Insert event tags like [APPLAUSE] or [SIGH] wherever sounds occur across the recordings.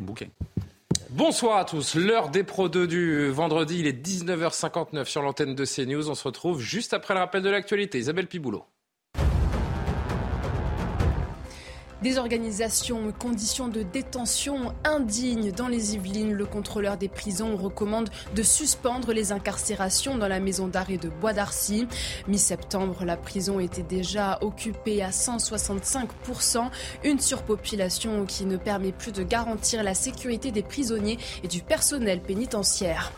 people today. Bonsoir à tous, l'heure des Pro 2 du vendredi, il est 19h59 sur l'antenne de CNews. On se retrouve juste après le rappel de l'actualité. Isabelle Piboulot. Désorganisation, conditions de détention indignes dans les Yvelines. Le contrôleur des prisons recommande de suspendre les incarcérations dans la maison d'arrêt de Bois d'Arcy. Mi-septembre, la prison était déjà occupée à 165%. Une surpopulation qui ne permet plus de garantir la sécurité des prisonniers et du personnel pénitentiaire.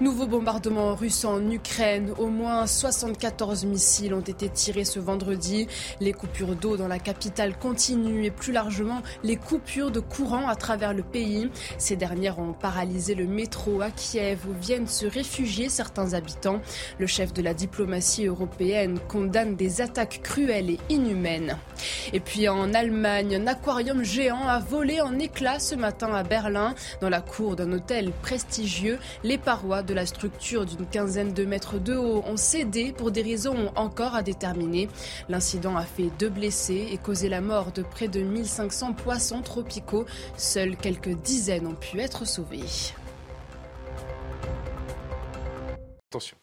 Nouveau bombardement russe en Ukraine. Au moins 74 missiles ont été tirés ce vendredi. Les coupures d'eau dans la capitale continuent et plus largement les coupures de courant à travers le pays. Ces dernières ont paralysé le métro à Kiev où viennent se réfugier certains habitants. Le chef de la diplomatie européenne condamne des attaques cruelles et inhumaines. Et puis en Allemagne, un aquarium géant a volé en éclats ce matin à Berlin dans la cour d'un hôtel prestigieux. Parois de la structure d'une quinzaine de mètres de haut ont cédé pour des raisons encore à déterminer. L'incident a fait deux blessés et causé la mort de près de 1500 poissons tropicaux. Seuls quelques dizaines ont pu être sauvés. Attention.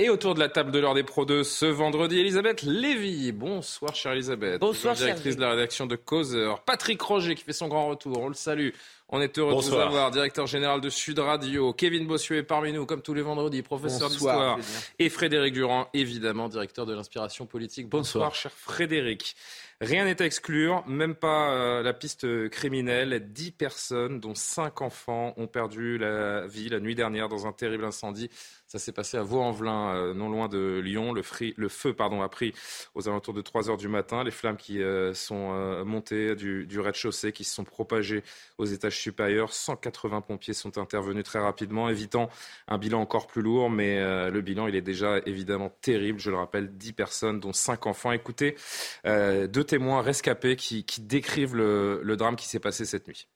Et autour de la table de l'heure des Pro 2 ce vendredi, Elisabeth Lévy. Bonsoir, chère Elisabeth. Bonsoir, chère directrice de la rédaction de Causeur. Patrick Roger qui fait son grand retour. On le salue. On est heureux de vous avoir, directeur général de Sud Radio. Kevin Bossuet est parmi nous, comme tous les vendredis, professeur d'histoire. Et Frédéric Durand, évidemment, directeur de l'inspiration politique. Bonsoir, cher Frédéric. Rien n'est à exclure, même pas euh, la piste criminelle. Dix personnes, dont cinq enfants, ont perdu la vie la nuit dernière dans un terrible incendie. Ça s'est passé à Vaux-en-Velin, euh, non loin de Lyon. Le, feu a pris aux alentours de 3 heures du matin. Les flammes qui euh, sont euh, montées du, rez-de-chaussée, qui se sont propagées aux étages supérieurs. 180 pompiers sont intervenus très rapidement, évitant un bilan encore plus lourd. Mais le bilan, il est déjà évidemment terrible. Je le rappelle, 10 personnes, dont 5 enfants. Écoutez, deux témoins rescapés qui, décrivent le drame qui s'est passé cette nuit.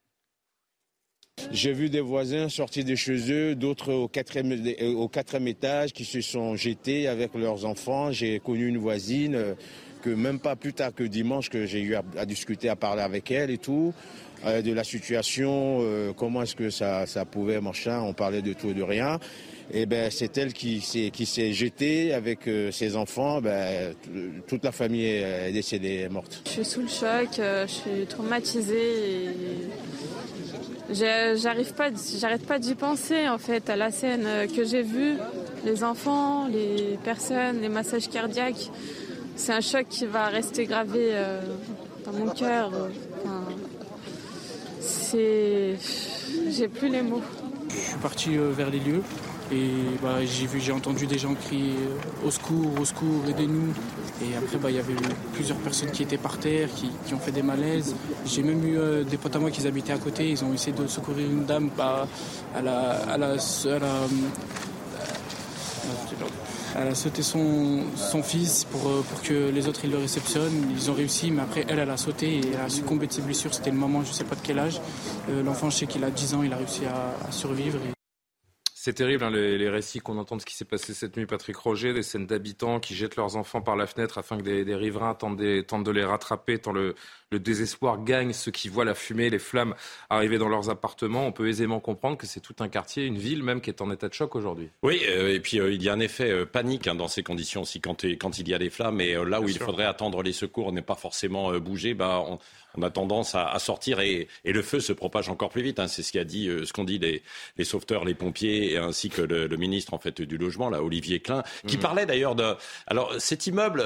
J'ai vu des voisins sortir de chez eux, d'autres au quatrième, euh, au quatrième étage qui se sont jetés avec leurs enfants. J'ai connu une voisine euh, que même pas plus tard que dimanche que j'ai eu à, discuter, à parler avec elle et tout, euh, de la situation, comment est-ce que ça, ça pouvait, machin, on parlait de tout et de rien. Et ben c'est elle qui s'est jetée avec ses enfants. Ben, toute la famille est décédée, est morte. Je suis sous le choc, je suis traumatisée et j'arrive pas, j'arrête pas d'y penser en fait à la scène euh, que j'ai vue, les enfants, les personnes, les massages cardiaques. C'est un choc qui va rester gravé euh, dans mon cœur. euh, c'est, j'ai plus les mots. Je suis parti vers les lieux et bah, j'ai vu, j'ai entendu des gens crier euh, au secours, au secours, aidez-nous. Et après, bah, il y avait eu plusieurs personnes qui étaient par terre, qui, qui ont fait des malaises. J'ai même eu euh, des potes à moi qui habitaient à côté. Ils ont essayé de secourir une dame. Bah, elle, a, elle, a, elle, a, elle son, son fils pour, euh, pour que les autres ils le réceptionnent. Ils ont réussi, mais après elle, elle a sauté et elle a succombé de ses blessures. C'était le moment, je sais pas de quel âge. Euh, L'enfant, je sais qu'il a 10 ans, il a réussi à, à survivre. C'est terrible hein, les, récits qu'on entend de ce qui s'est passé cette nuit, Patrick Roger, des scènes d'habitants qui jettent leurs enfants par la fenêtre afin que des, riverains tentent de les rattraper, tant le, le désespoir gagne ceux qui voient la fumée, les flammes arriver dans leurs appartements. On peut aisément comprendre que c'est tout un quartier, une ville même qui est en état de choc aujourd'hui. Oui, euh, et puis euh, il y a un effet euh, panique hein, dans ces conditions aussi quand, quand il y a des flammes. Et euh, là où Bien il sûr. faudrait attendre les secours, n'est pas forcément bouger, bah, on, on a tendance à, à sortir et, et le feu se propage encore plus vite. hein. C'est ce qu'a dit, ce qu'ont dit les, les sauveteurs, les pompiers, et ainsi que le, le ministre en fait du logement, là, Olivier Klein, qui Mhm. parlait d'ailleurs de. Alors cet immeuble,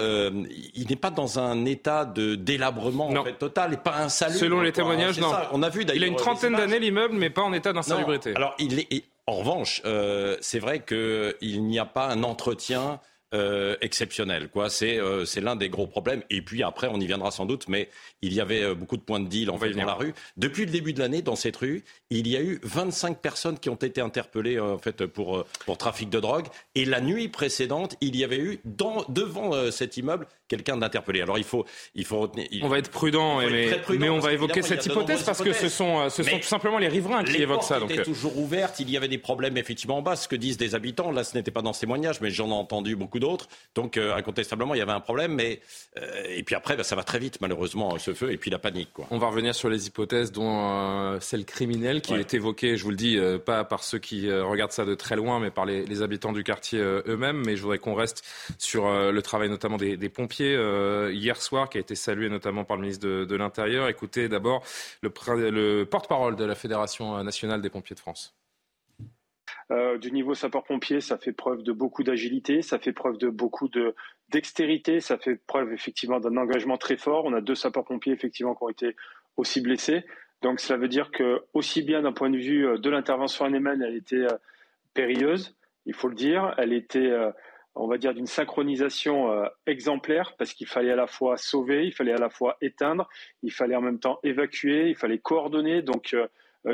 il n'est pas dans un état de délabrement en Non. Total, et pas insalubre. Selon les quoi, témoignages, non. ça. On a vu Il a une trentaine d'années l'immeuble, mais pas en état d'insalubrité. Alors, il est, en revanche, euh, c'est vrai qu'il n'y a pas un entretien euh, exceptionnel. Quoi. C'est, euh, c'est l'un des gros problèmes. Et puis après, on y viendra sans doute, mais il y avait euh, beaucoup de points de deal en fait, dans la rue. Depuis le début de l'année, dans cette rue, il y a eu 25 personnes qui ont été interpellées en fait, pour, pour trafic de drogue. Et la nuit précédente, il y avait eu dans, devant cet immeuble quelqu'un d'interpellé. Alors il faut, il faut retenir. On va être prudent, mais, on va évoquer cette hypothèse parce que ce sont, ce sont tout simplement les riverains qui évoquent ça. Les portes étaient toujours ouvertes. Il y avait des problèmes effectivement en bas. Ce que disent des habitants. Là, ce n'était pas dans ce témoignage, mais j'en ai entendu beaucoup d'autres. Donc euh, incontestablement, il y avait un problème. Mais euh, et puis après, bah, ça va très vite malheureusement ce feu et puis la panique. Quoi. On va revenir sur les hypothèses, dont euh, celle criminelle qui est évoquée. Je vous le dis, pas par ceux qui regardent ça de très loin, mais par les, habitants du quartier eux-mêmes. Mais je voudrais qu'on reste sur le travail notamment des, pompiers hier soir, qui a été salué notamment par le ministre de, l'Intérieur. Écoutez d'abord le porte-parole de la Fédération nationale des pompiers de France. Euh, du niveau sapeur-pompier, ça fait preuve de beaucoup d'agilité, ça fait preuve de beaucoup de dextérité, ça fait preuve effectivement d'un engagement très fort. On a deux sapeurs-pompiers effectivement qui ont été aussi blessés. Donc cela veut dire que aussi bien d'un point de vue euh, de l'intervention en Yémen, elle était euh, périlleuse, il faut le dire. Elle était, on va dire, d'une synchronisation exemplaire parce qu'il fallait à la fois sauver, il fallait à la fois éteindre, il fallait en même temps évacuer, il fallait coordonner. Donc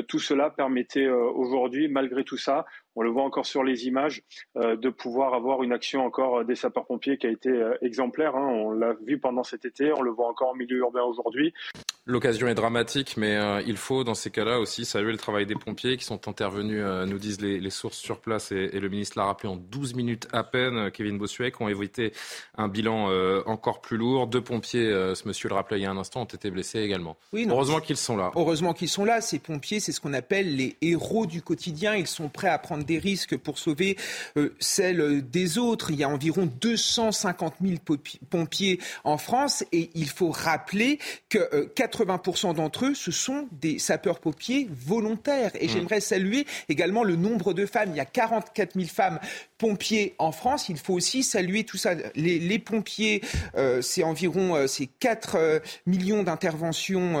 tout cela permettait euh, aujourd'hui, malgré tout ça, on le voit encore sur les images, euh, de pouvoir avoir une action encore des sapeurs-pompiers qui a été exemplaire. Hein. On l'a vu pendant cet été, on le voit encore en milieu urbain aujourd'hui. L'occasion est dramatique, mais il faut dans ces cas-là aussi saluer le travail des pompiers qui sont intervenus, nous disent les, sources sur place, et, le ministre l'a rappelé en 12 minutes à peine. Kevin Bossuet, qui ont évité un bilan encore plus lourd. Deux pompiers, ce monsieur le rappelait il y a un instant, ont été blessés également. Heureusement qu'ils sont là. Heureusement qu'ils sont là. Ces pompiers c'est ce qu'on appelle les héros du quotidien. Ils sont prêts à prendre des risques pour sauver euh, celles des autres. Il y a environ 250 000 pompiers en France et il faut rappeler que 80% euh, d'entre eux, ce sont des sapeurs-pompiers volontaires. Et mmh. j'aimerais saluer également le nombre de femmes. Il y a 44 000 femmes pompiers en France. Il faut aussi saluer tout ça. Les, pompiers, euh, c'est environ c'est 4 millions d'interventions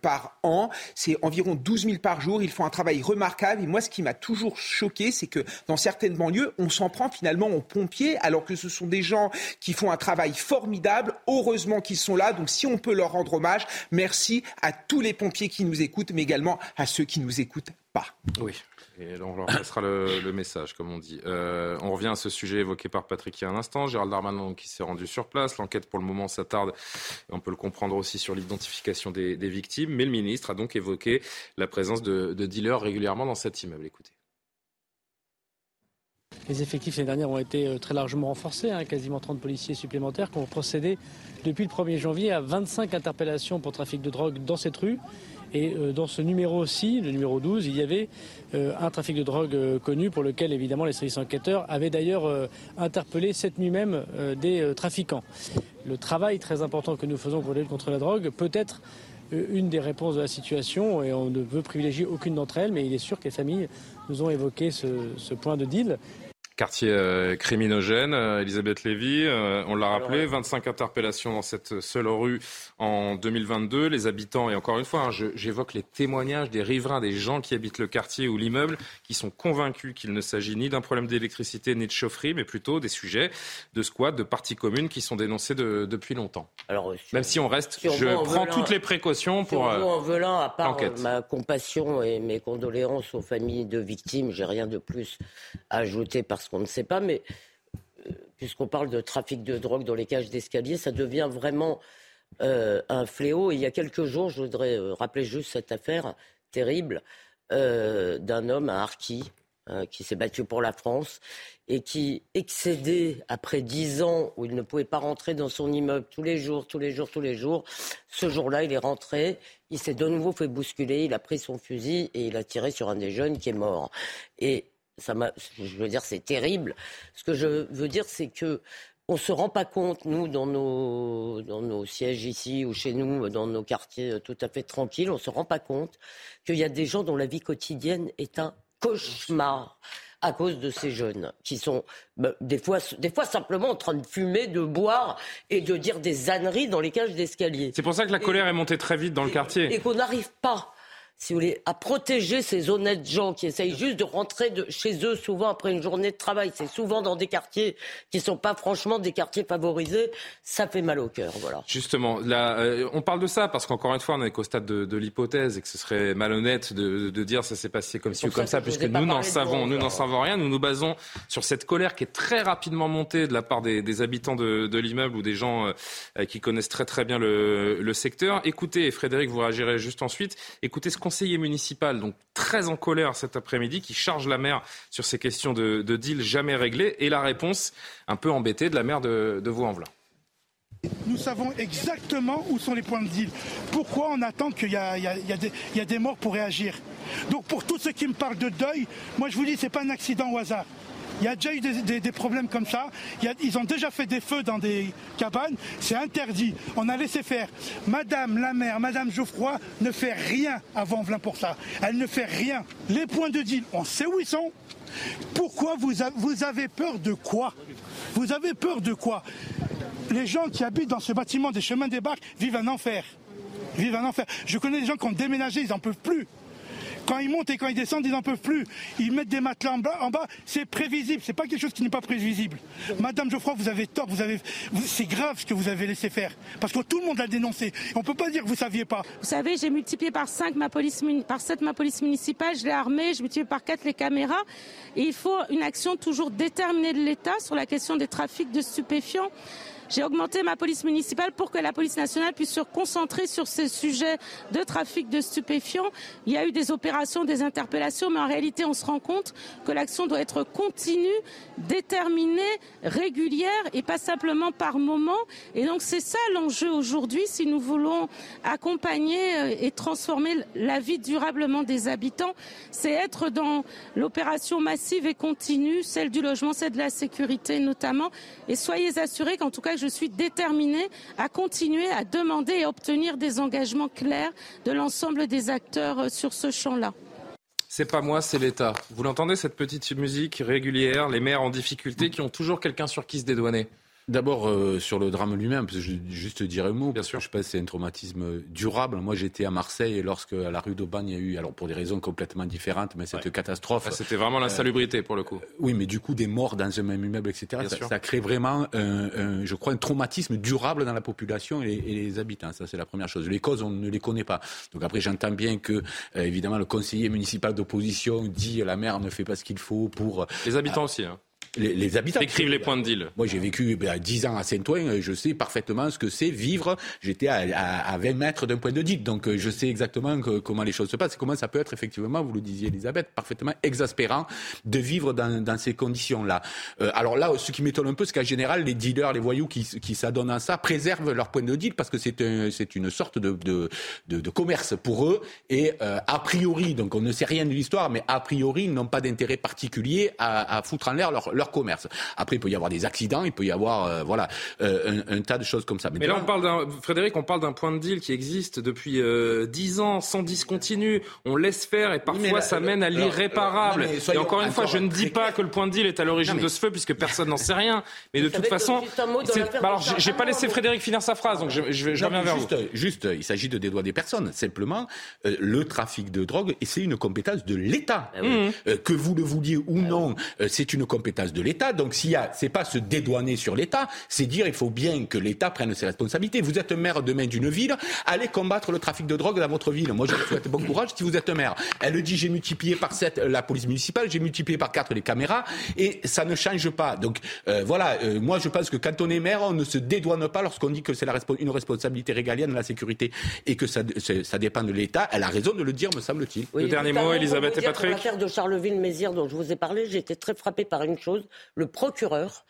par an. C'est environ 12 000 par jour. Ils font un travail remarquable. Et moi, ce qui m'a toujours choqué, c'est que dans certaines banlieues, on s'en prend finalement aux pompiers, alors que ce sont des gens qui font un travail formidable. Heureusement qu'ils sont là. Donc, si on peut leur rendre hommage, merci à tous les pompiers qui nous écoutent, mais également à ceux qui nous écoutent pas. Oui. Et on leur passera le, message, comme on dit. Euh, on revient à ce sujet évoqué par Patrick il y a un instant. Gérald Darmanin qui s'est rendu sur place. L'enquête pour le moment s'attarde, on peut le comprendre aussi, sur l'identification des, victimes. Mais le ministre a donc évoqué la présence de, dealers régulièrement dans cet immeuble. Écoutez. Les effectifs l'année dernière ont été euh, très largement renforcés, hein, quasiment 30 policiers supplémentaires qui ont procédé depuis le 1er janvier à 25 interpellations pour trafic de drogue dans cette rue. Et euh, dans ce numéro aussi, le numéro 12, il y avait euh, un trafic de drogue connu pour lequel évidemment les services enquêteurs avaient d'ailleurs interpellé cette nuit même des trafiquants. Le travail très important que nous faisons pour lutter contre la drogue peut être une des réponses de la situation et on ne veut privilégier aucune d'entre elles, mais il est sûr que les familles nous ont évoqué ce point de deal quartier euh, criminogène. Euh, Elisabeth Lévy, euh, on l'a rappelé, 25 interpellations dans cette seule rue en 2022. Les habitants, et encore une fois, hein, j'évoque les témoignages des riverains, des gens qui habitent le quartier ou l'immeuble, qui sont convaincus qu'il ne s'agit ni d'un problème d'électricité ni de chaufferie, mais plutôt des sujets de squat, de parties communes qui sont dénoncés depuis longtemps. Alors, Même si on reste, je prends toutes les précautions pour. en Velin, à part ma compassion et mes condoléances aux familles de victimes, j'ai rien de plus à ajouter parce qu'on ne sait pas, mais euh, puisqu'on parle de trafic de drogue dans les cages d'escalier, ça devient vraiment euh, un fléau. il y a quelques jours, je voudrais euh, rappeler juste cette affaire terrible d'un homme à Arki qui s'est battu pour la France et qui, excédé après dix ans où il ne pouvait pas rentrer dans son immeuble tous les jours, tous les jours, tous les jours, ce jour-là, il est rentré, il s'est de nouveau fait bousculer, il a pris son fusil et il a tiré sur un des jeunes qui est mort. Et je veux dire, c'est terrible. Ce que je veux dire, c'est que on se rend pas compte, nous, dans nos, dans nos sièges ici ou chez nous, dans nos quartiers tout à fait tranquilles, on se rend pas compte qu'il y a des gens dont la vie quotidienne est un cauchemar à cause de ces jeunes qui sont bah, des, fois, des fois simplement en train de fumer, de boire et de dire des âneries dans les cages d'escalier. C'est pour ça que la colère est montée très vite dans le quartier. Et qu'on n'arrive pas si vous voulez, à protéger ces honnêtes gens qui essayent juste de rentrer de chez eux souvent après une journée de travail. C'est souvent dans des quartiers qui ne sont pas franchement des quartiers favorisés. Ça fait mal au cœur, voilà. Justement, là, euh, on parle de ça parce qu'encore une fois, on est qu'au stade de, l'hypothèse et que ce serait malhonnête de, de dire ça s'est passé comme ci ou comme ça, puisque nous n'en savons, nous n'en savons rien. Nous nous basons sur cette colère qui est très rapidement montée de la part des, habitants de, l'immeuble ou des gens euh, qui connaissent très très bien le, le secteur. Écoutez, Frédéric, vous réagirez juste ensuite. Écoutez ce qu'on conseiller municipal, donc très en colère cet après-midi, qui charge la maire sur ces questions de, deal jamais réglées, et la réponse un peu embêtée de la maire de, de Vaux-en-Velin. Nous savons exactement où sont les points de deal. Pourquoi on attend qu'il y, y, a des morts pour réagir? Donc pour tous ceux qui me parlent de deuil, moi je vous dis, ce n'est pas un accident au hasard. Il y a déjà eu des, problèmes comme ça. ils ont déjà fait des feux dans des cabanes. C'est interdit. On a laissé faire. Madame la maire, Madame Geoffroy ne fait rien avant Velin pour ça. Elle ne fait rien. Les points de deal, on sait où ils sont. Pourquoi vous, avez peur de quoi? Vous avez peur de quoi? Les gens qui habitent dans ce bâtiment des chemins des barques vivent un enfer. Vivent un enfer. Je connais des gens qui ont déménagé, ils n'en peuvent plus. Quand ils montent et quand ils descendent, ils n'en peuvent plus. Ils mettent des matelas en bas, c'est prévisible. C'est pas quelque chose qui n'est pas prévisible. Madame Geoffroy, vous avez tort. Vous avez, c'est grave ce que vous avez laissé faire. Parce que tout le monde l'a dénoncé. On peut pas dire que vous saviez pas. Vous savez, j'ai multiplié par 5 ma police, par 7 ma police municipale. Je l'ai armée. J'ai multiplié par 4 les caméras. Il faut une action toujours déterminée de l'État sur la question des trafics de stupéfiants. J'ai augmenté ma police municipale pour que la police nationale puisse se concentrer sur ces sujets de trafic de stupéfiants. Il y a eu des opérations, des interpellations, mais en réalité, on se rend compte que l'action doit être continue, déterminée, régulière et pas simplement par moment. Et donc, c'est ça l'enjeu aujourd'hui si nous voulons accompagner euh, et transformer la vie durablement des habitants. C'est être dans l'opération massive et continue, celle du logement, celle de la sécurité notamment. Et soyez assurés qu'en tout cas, je suis déterminée à continuer à demander et obtenir des engagements clairs de l'ensemble des acteurs euh, sur ce champ-là. C'est pas moi, c'est l'État. Vous l'entendez, cette petite musique régulière, les maires en difficulté qui ont toujours quelqu'un sur qui se dédouaner D'abord, euh, sur le drame lui-même, je juste dire un mot. Bien sûr. Je pense que c'est un traumatisme durable. Moi, j'étais à Marseille et lorsque à la rue d'Aubagne, il y a eu, alors pour des raisons complètement différentes, mais cette catastrophe. C'était vraiment l'insalubrité euh, pour le coup. oui, mais du coup, des morts dans un même immeuble, etc. Ça, crée vraiment, un, je crois, un traumatisme durable dans la population et, les habitants. Ça, c'est la première chose. Les causes, on ne les connaît pas. Donc après, j'entends bien que, euh, évidemment, le conseiller municipal d'opposition dit la maire ne fait pas ce qu'il faut pour. Les habitants aussi. Hein les, habitants. Écrivent les points de deal. Moi, j'ai vécu ben, 10 ans à Saint-Ouen, je sais parfaitement ce que c'est vivre. J'étais à, à, 20 mètres d'un point de deal, donc euh, je sais exactement comment les choses se passent et comment ça peut être effectivement, vous le disiez Elisabeth, parfaitement exaspérant de vivre dans, dans ces conditions-là. Euh, alors là, ce qui m'étonne un peu, c'est qu'en général, les dealers, les voyous qui, qui s'adonnent à ça préservent leur point de deal parce que c'est un, une sorte de, de, de, commerce pour eux et euh, a priori, donc on ne sait rien de l'histoire, mais a priori, ils n'ont pas d'intérêt particulier à, à foutre en l'air leur, leur commerce. Après, il peut y avoir des accidents, il peut y avoir euh, voilà euh, un, tas de choses comme ça. Mais, là, on parle d'un Frédéric, on parle d'un point de deal qui existe depuis euh, dix ans, sans discontinu. On laisse faire et parfois ça mène à l'irréparable. et encore une fois, je ne dis pas que le point de deal est à l'origine de ce feu, puisque personne n'en sait rien. Mais de toute façon, alors j'ai pas laissé Frédéric finir sa phrase, donc je, je, reviens vers juste, vous. Juste, il s'agit de des personnes. Simplement, le trafic de drogue, et c'est une compétence de l'État. Ah que vous le vouliez ou ah non, c'est une compétence de l'État. Donc s'il y a, c'est pas se dédouaner sur l'État, c'est dire il faut bien que l'État prenne ses responsabilités. Vous êtes maire demain d'une ville, allez combattre le trafic de drogue dans votre ville. Moi, je vous souhaite bon courage si vous êtes maire. Elle dit j'ai multiplié par 7 la police municipale, j'ai multiplié par 4 les caméras et ça ne change pas. Donc euh, voilà, euh, moi je pense que quand on est maire, on ne se dédouane pas lorsqu'on dit que c'est la une responsabilité régalienne de la sécurité et que ça, ça dépend de l'État. Elle a raison de le dire, me semble-t-il. le dernier mot, Elisabeth et Patrick. L'affaire de Charleville-Mézières dont je vous ai parlé, j'ai été très frappé par une chose le procureur,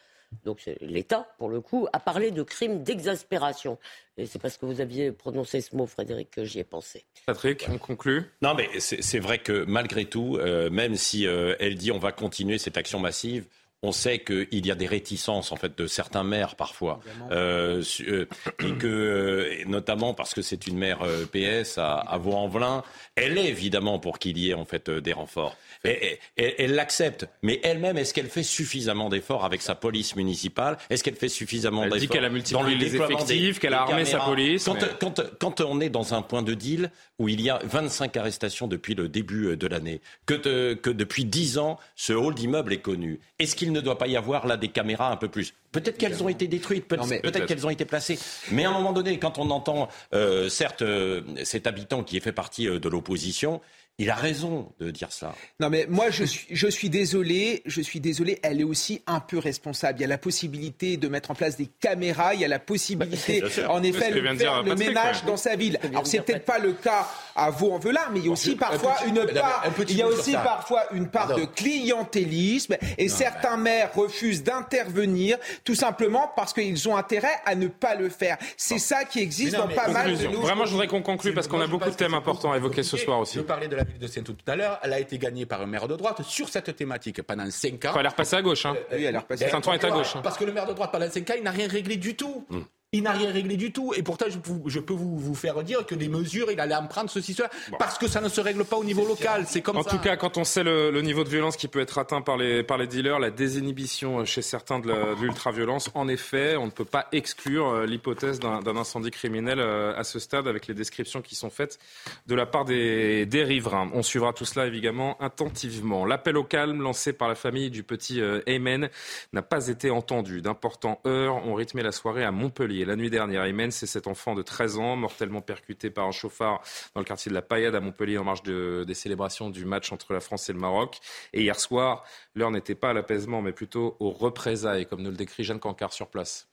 donc l'État pour le coup, a parlé de crimes d'exaspération. Et c'est parce que vous aviez prononcé ce mot, Frédéric, que j'y ai pensé. Patrick, on conclut? Non, mais c'est vrai que malgré tout, euh, même si euh, elle dit on va continuer cette action massive, on sait qu'il y a des réticences en fait de certains maires parfois, euh, euh, et que euh, notamment parce que c'est une maire PS à, à Vaux-en-Velin, elle est évidemment pour qu'il y ait en fait des renforts. Et, elle l'accepte, mais elle-même, est-ce qu'elle fait suffisamment d'efforts avec sa police municipale? Est-ce qu'elle fait suffisamment d'efforts Elle dit qu'elle a multiplié les effectifs, qu'elle a armé sa police. Quand, quand, quand, on est dans un point de deal où il y a 25 arrestations depuis le début de l'année, que, que depuis 10 ans, ce hall d'immeuble est connu, est-ce qu'il ne doit pas y avoir là des caméras un peu plus Peut-être qu'elles ont été détruites, peut-être qu'elles ont été placées. Mais à un moment donné, quand on entend, euh, certes, euh, cet habitant qui est fait partie euh, de l'opposition, il a raison de dire ça. Non, mais moi, je suis, je suis désolé. Je suis désolé. Elle est aussi un peu responsable. Il y a la possibilité de mettre en place des caméras. Il y a la possibilité, en effet, de faire le ménage dans sa ville. Alors, c'est peut-être pas le cas à Vaux-en-Velin, mais il y a aussi parfois une part, il y a aussi parfois une part de clientélisme et certains maires refusent d'intervenir tout simplement parce qu'ils ont intérêt à ne pas le faire. C'est ça qui existe dans pas mal de nos... Vraiment, je voudrais qu'on conclue parce qu'on a beaucoup de thèmes importants à évoquer ce soir aussi. De la ville de saint tout à l'heure. Elle a été gagnée par un maire de droite sur cette thématique pendant 5 ans. elle est repassée à gauche. Hein. Euh, oui, elle est repassée. Saint-Ouen est à gauche. Hein. Parce que le maire de droite pendant 5 ans, il n'a rien réglé du tout. Hmm. Il n'a rien réglé du tout. Et pourtant, je, je peux vous, vous, faire dire que des mesures, il allait en prendre ceci, cela. Parce que ça ne se règle pas au niveau local. C'est comme en ça. En tout cas, quand on sait le, le, niveau de violence qui peut être atteint par les, par les dealers, la désinhibition chez certains de l'ultra-violence, en effet, on ne peut pas exclure euh, l'hypothèse d'un incendie criminel euh, à ce stade avec les descriptions qui sont faites de la part des, des riverains. On suivra tout cela évidemment attentivement. L'appel au calme lancé par la famille du petit Aymen n'a pas été entendu. D'importants heures ont rythmé la soirée à Montpellier. La nuit dernière, Imen, c'est cet enfant de 13 ans, mortellement percuté par un chauffard dans le quartier de la Paillade à Montpellier en marge des célébrations du match entre la France et le Maroc. Et hier soir, l'heure n'était pas à l'apaisement, mais plutôt aux représailles, comme nous le décrit Jeanne Cancard sur place.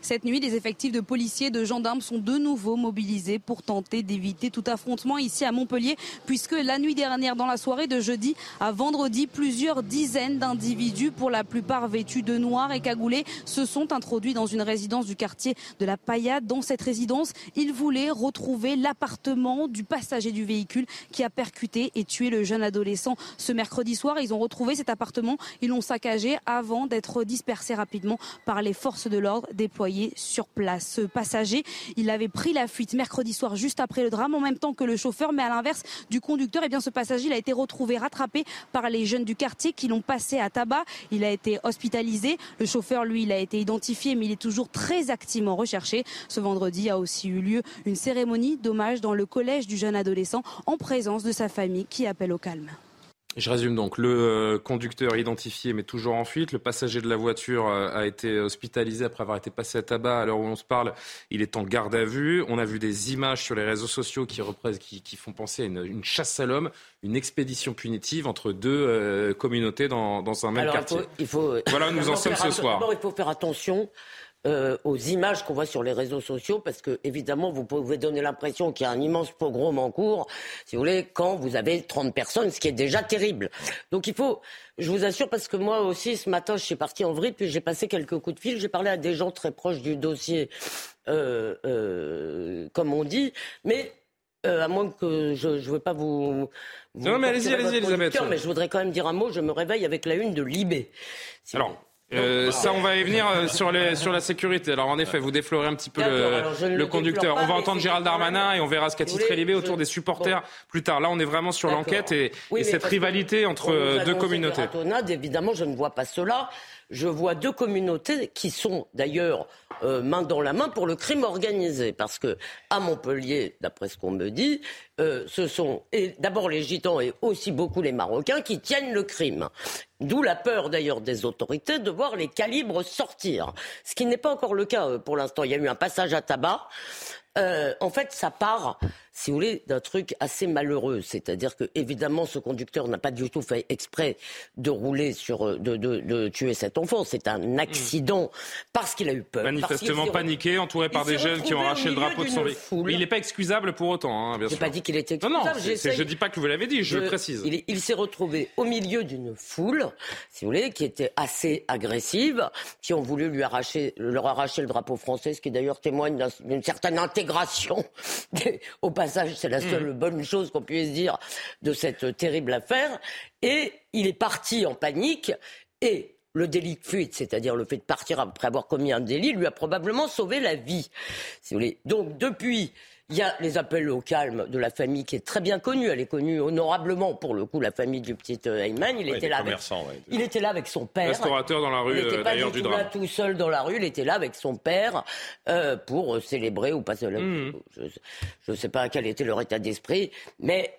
Cette nuit, les effectifs de policiers et de gendarmes sont de nouveau mobilisés pour tenter d'éviter tout affrontement ici à Montpellier, puisque la nuit dernière, dans la soirée de jeudi à vendredi, plusieurs dizaines d'individus, pour la plupart vêtus de noir et cagoulés, se sont introduits dans une résidence du quartier de la Paillade. Dans cette résidence, ils voulaient retrouver l'appartement du passager du véhicule qui a percuté et tué le jeune adolescent ce mercredi soir. Ils ont retrouvé cet appartement, ils l'ont saccagé avant d'être dispersés rapidement par les forces de l'ordre sur place. Ce passager, il avait pris la fuite mercredi soir juste après le drame en même temps que le chauffeur, mais à l'inverse du conducteur, eh bien ce passager, il a été retrouvé rattrapé par les jeunes du quartier qui l'ont passé à tabac. Il a été hospitalisé. Le chauffeur, lui, il a été identifié, mais il est toujours très activement recherché. Ce vendredi a aussi eu lieu une cérémonie d'hommage dans le collège du jeune adolescent en présence de sa famille qui appelle au calme. Je résume donc. Le euh, conducteur identifié mais toujours en fuite. Le passager de la voiture euh, a été hospitalisé après avoir été passé à tabac. À l'heure où on se parle, il est en garde à vue. On a vu des images sur les réseaux sociaux qui, qui, qui font penser à une, chasse à l'homme, une expédition punitive entre deux euh, communautés dans, dans, un même quartier. Il faut, voilà, nous en sommes ce soir. il faut faire attention euh, aux images qu'on voit sur les réseaux sociaux, parce que évidemment, vous pouvez donner l'impression qu'il y a un immense pogrom en cours, si vous voulez, quand vous avez 30 personnes, ce qui est déjà terrible. Donc il faut, je vous assure, parce que moi aussi, ce matin, je suis partie en vrille, puis j'ai passé quelques coups de fil, j'ai parlé à des gens très proches du dossier, euh, euh, comme on dit, mais euh, à moins que je ne veux pas vous. vous non, mais allez-y, allez-y, Elisabeth. Mais je voudrais quand même dire un mot. Je me réveille avec la une de Libé. Alors, euh, ça, on va y venir euh, sur, les, sur la sécurité. Alors, en effet, vous déflorez un petit peu le, conducteur. on va entendre Gérald Darmanin et on verra ce qu'a titré Libé autour des supporters plus tard. Là, on est vraiment sur l'enquête et, cette rivalité entre deux communautés. évidemment, je ne vois pas cela. Je vois deux communautés qui sont d'ailleurs euh, main dans la main pour le crime organisé. Parce que à Montpellier, d'après ce qu'on me dit, euh, ce sont d'abord les gitans et aussi beaucoup les Marocains qui tiennent le crime. D'où la peur d'ailleurs des autorités de voir les calibres sortir. Ce qui n'est pas encore le cas euh, pour l'instant. Il y a eu un passage à tabac. Euh, en fait, ça part, si vous voulez, d'un truc assez malheureux. C'est-à-dire que, évidemment, ce conducteur n'a pas du tout fait exprès de rouler sur, euh, de, de, de tuer cet enfant. C'est un accident parce qu'il a eu peur. Manifestement paniqué, entouré par des jeunes qui ont arraché le drapeau de son véhicule. il n'est pas excusable pour autant, hein, bien sûr. pas dit qu'il était excusable. Non, non, je ne dis pas que vous l'avez dit, je, le précise. Il, il s'est retrouvé au milieu d'une foule, si vous voulez, qui était assez agressive, qui ont voulu lui arracher, leur arracher le drapeau français, ce qui d'ailleurs témoigne d'une certaine [LAUGHS] Au passage, c'est la hmm. seule bonne chose qu'on puisse dire de cette terrible affaire. Et il est parti en panique Et le délit de fuite, c'est-à-dire le fait de partir après avoir commis un délit, lui a probablement sauvé la vie. Si vous voulez. Donc depuis il y a les appels au calme de la famille qui est très bien connue. Elle est connue honorablement, pour le coup, la famille du petit euh, Heyman. Il, était, là avec, il était là avec son père. Restaurateur dans la rue, il n'était euh, pas du tout là tout seul dans la rue. Il était là avec son père euh, pour célébrer ou pas célébrer. Mmh. Je ne sais pas quel était leur état d'esprit, mais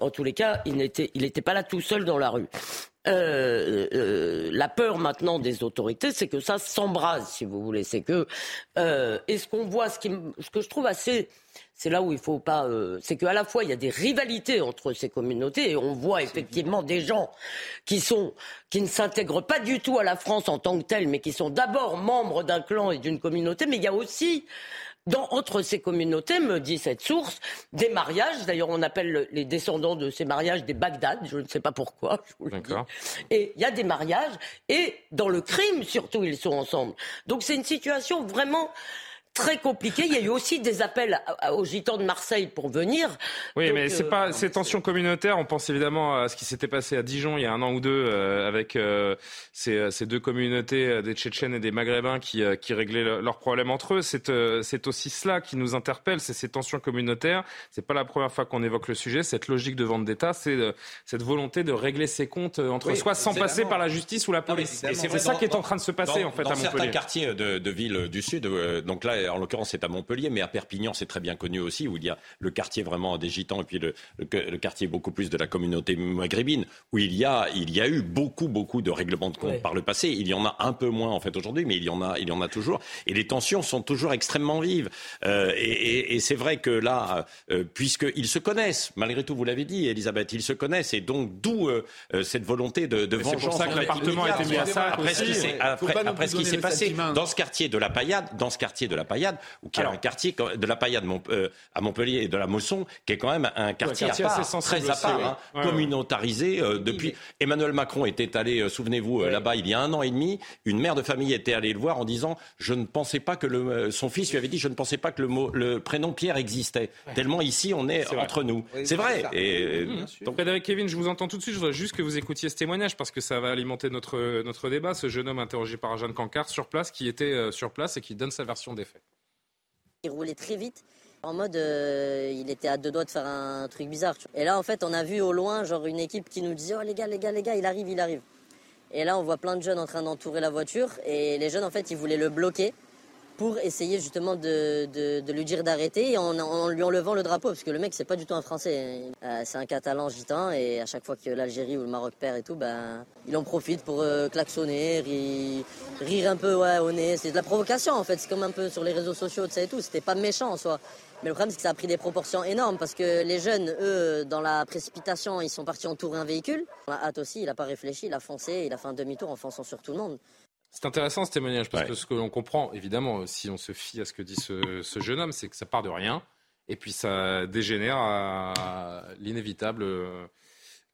en tous les cas, il n'était il pas là tout seul dans la rue. La peur maintenant des autorités, c'est que ça s'embrase, si vous voulez. C'est que est-ce qu'on voit ce, qui, ce que je trouve assez c'est là où il faut pas. Euh, c'est qu'à la fois il y a des rivalités entre ces communautés et on voit effectivement des gens qui sont qui ne s'intègrent pas du tout à la France en tant que tels, mais qui sont d'abord membres d'un clan et d'une communauté. Mais il y a aussi dans, entre ces communautés, me dit cette source, des mariages. D'ailleurs, on appelle les descendants de ces mariages des Bagdad. Je ne sais pas pourquoi. Et il y a des mariages. Et dans le crime, surtout, ils sont ensemble. Donc c'est une situation vraiment très compliqué. Il y a eu aussi des appels aux gitans de Marseille pour venir. Oui, mais c'est euh, pas ces tensions communautaires. On pense évidemment à ce qui s'était passé à Dijon il y a un an ou deux euh, avec euh, ces, ces, deux communautés, des Tchétchènes et des Maghrébins, qui, qui réglaient leurs problèmes entre eux. C'est c'est aussi cela qui nous interpelle, c'est ces tensions communautaires. C'est pas la première fois qu'on évoque le sujet. Cette logique de vente d'État, c'est cette volonté de régler ses comptes entre soi sans passer par la justice ou la police. et c'est ça qui est en train de se passer en fait dans à Montpellier. certains quartiers de, de villes du sud, donc là en l'occurrence c'est à Montpellier, mais à Perpignan c'est très bien connu aussi, où il y a le quartier vraiment des Gitans et puis le, quartier beaucoup plus de la communauté maghrébine, où il y a, il y a eu beaucoup, beaucoup de règlements de compte par le passé. Il y en a un peu moins en fait aujourd'hui, mais il y en a, il y en a toujours. Et les tensions sont toujours extrêmement vives. Euh, et, c'est vrai que là, euh, puisqu'ils se connaissent, malgré tout, vous l'avez dit, Elisabeth, ils se connaissent, et donc d'où euh, cette volonté de, de vengeance. C'est pour ça que l'appartement a été mis à ça. Après, ce qui s'est, après, ce qui s'est passé dans ce quartier de la Paillade, dans ce quartier de la Paillade, ou qui est un quartier de la Paillade euh, à Montpellier et de la Mosson, qui est quand même un quartier, très à part, hein, communautarisé euh, depuis. Emmanuel Macron était allé, euh, souvenez-vous, là-bas il y a un an et demi. Une mère de famille était allée le voir en disant, je ne pensais pas que le, son fils lui avait dit, je ne pensais pas que le, mot, le prénom Pierre existait. Tellement ici on est, entre nous. c'est vrai. Et, donc Frédéric Kevin, je vous entends tout de suite. Je voudrais juste que vous écoutiez ce témoignage parce que ça va alimenter notre notre débat. Ce jeune homme interrogé par Jeanne Cancard sur place, qui était sur place et qui donne sa version des faits. Il roulait très vite. En mode, euh, il était à deux doigts de faire un truc bizarre. Et là, en fait, on a vu au loin, genre, une équipe qui nous disait Oh, les gars, les gars, les gars, il arrive, il arrive. Et là, on voit plein de jeunes en train d'entourer la voiture. Et les jeunes, en fait, ils voulaient le bloquer pour essayer justement de, de, lui dire d'arrêter en, en, lui enlevant le drapeau, parce que le mec c'est pas du tout un Français, euh, c'est un Catalan gitan et à chaque fois que l'Algérie ou le Maroc perd et tout, ben il en profite pour euh, klaxonner, rire, un peu ouais, au nez, c'est de la provocation en fait, c'est comme un peu sur les réseaux sociaux, tu et tout, c'était pas méchant en soi. Mais le problème, c'est que ça a pris des proportions énormes parce que les jeunes, eux, dans la précipitation, ils sont partis entourer un véhicule. La hâte aussi, il n'a pas réfléchi, il a foncé, il a fait un demi-tour en fonçant sur tout le monde. C'est intéressant ce témoignage parce que ce que l'on comprend, évidemment, si on se fie à ce que dit ce jeune homme, c'est que ça part de rien et puis ça dégénère à l'inévitable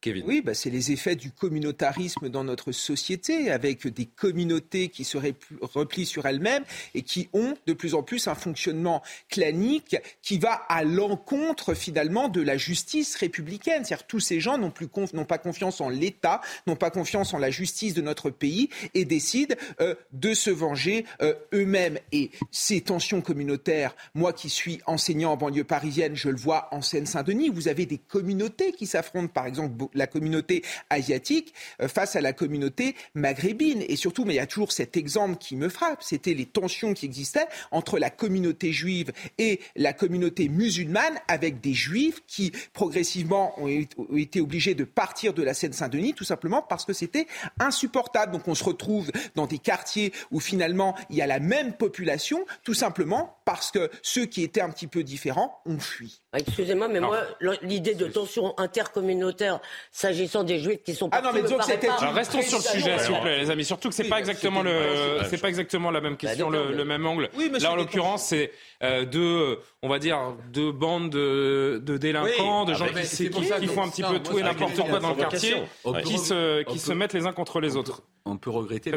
euh, oui, bah, c'est les effets du communautarisme dans notre société, avec des communautés qui se replient sur elles-mêmes et qui ont de plus en plus un fonctionnement clanique qui va à l'encontre finalement de la justice républicaine. C'est-à-dire tous ces gens n'ont plus n'ont pas confiance en l'État, n'ont pas confiance en la justice de notre pays et décident euh, de se venger euh, eux-mêmes. Et ces tensions communautaires, moi qui suis enseignant en banlieue parisienne, je le vois en Seine-Saint-Denis, vous avez des communautés qui s'affrontent, par exemple la communauté asiatique euh, face à la communauté maghrébine. Et surtout, mais il y a toujours cet exemple qui me frappe, c'était les tensions qui existaient entre la communauté juive et la communauté musulmane, avec des juifs qui progressivement ont été obligés de partir de la Seine-Saint-Denis, tout simplement parce que c'était insupportable. Donc on se retrouve dans des quartiers où finalement il y a la même population, tout simplement parce que ceux qui étaient un petit peu différents ont fui. Excusez-moi, mais moi, l'idée de tension intercommunautaire s'agissant des juifs qui sont ah non, mais disons que c'était restons sur le sujet, s'il vous plaît, les amis. Surtout que c'est pas exactement le, c'est pas exactement la même bah, question, le, même angle. Là, en l'occurrence, c'est euh, deux, on va dire, deux bandes de, de délinquants, de gens qui, qui, font un petit peu tout et n'importe quoi dans le quartier, qui se, qui se mettent les uns contre les autres. on peut regretter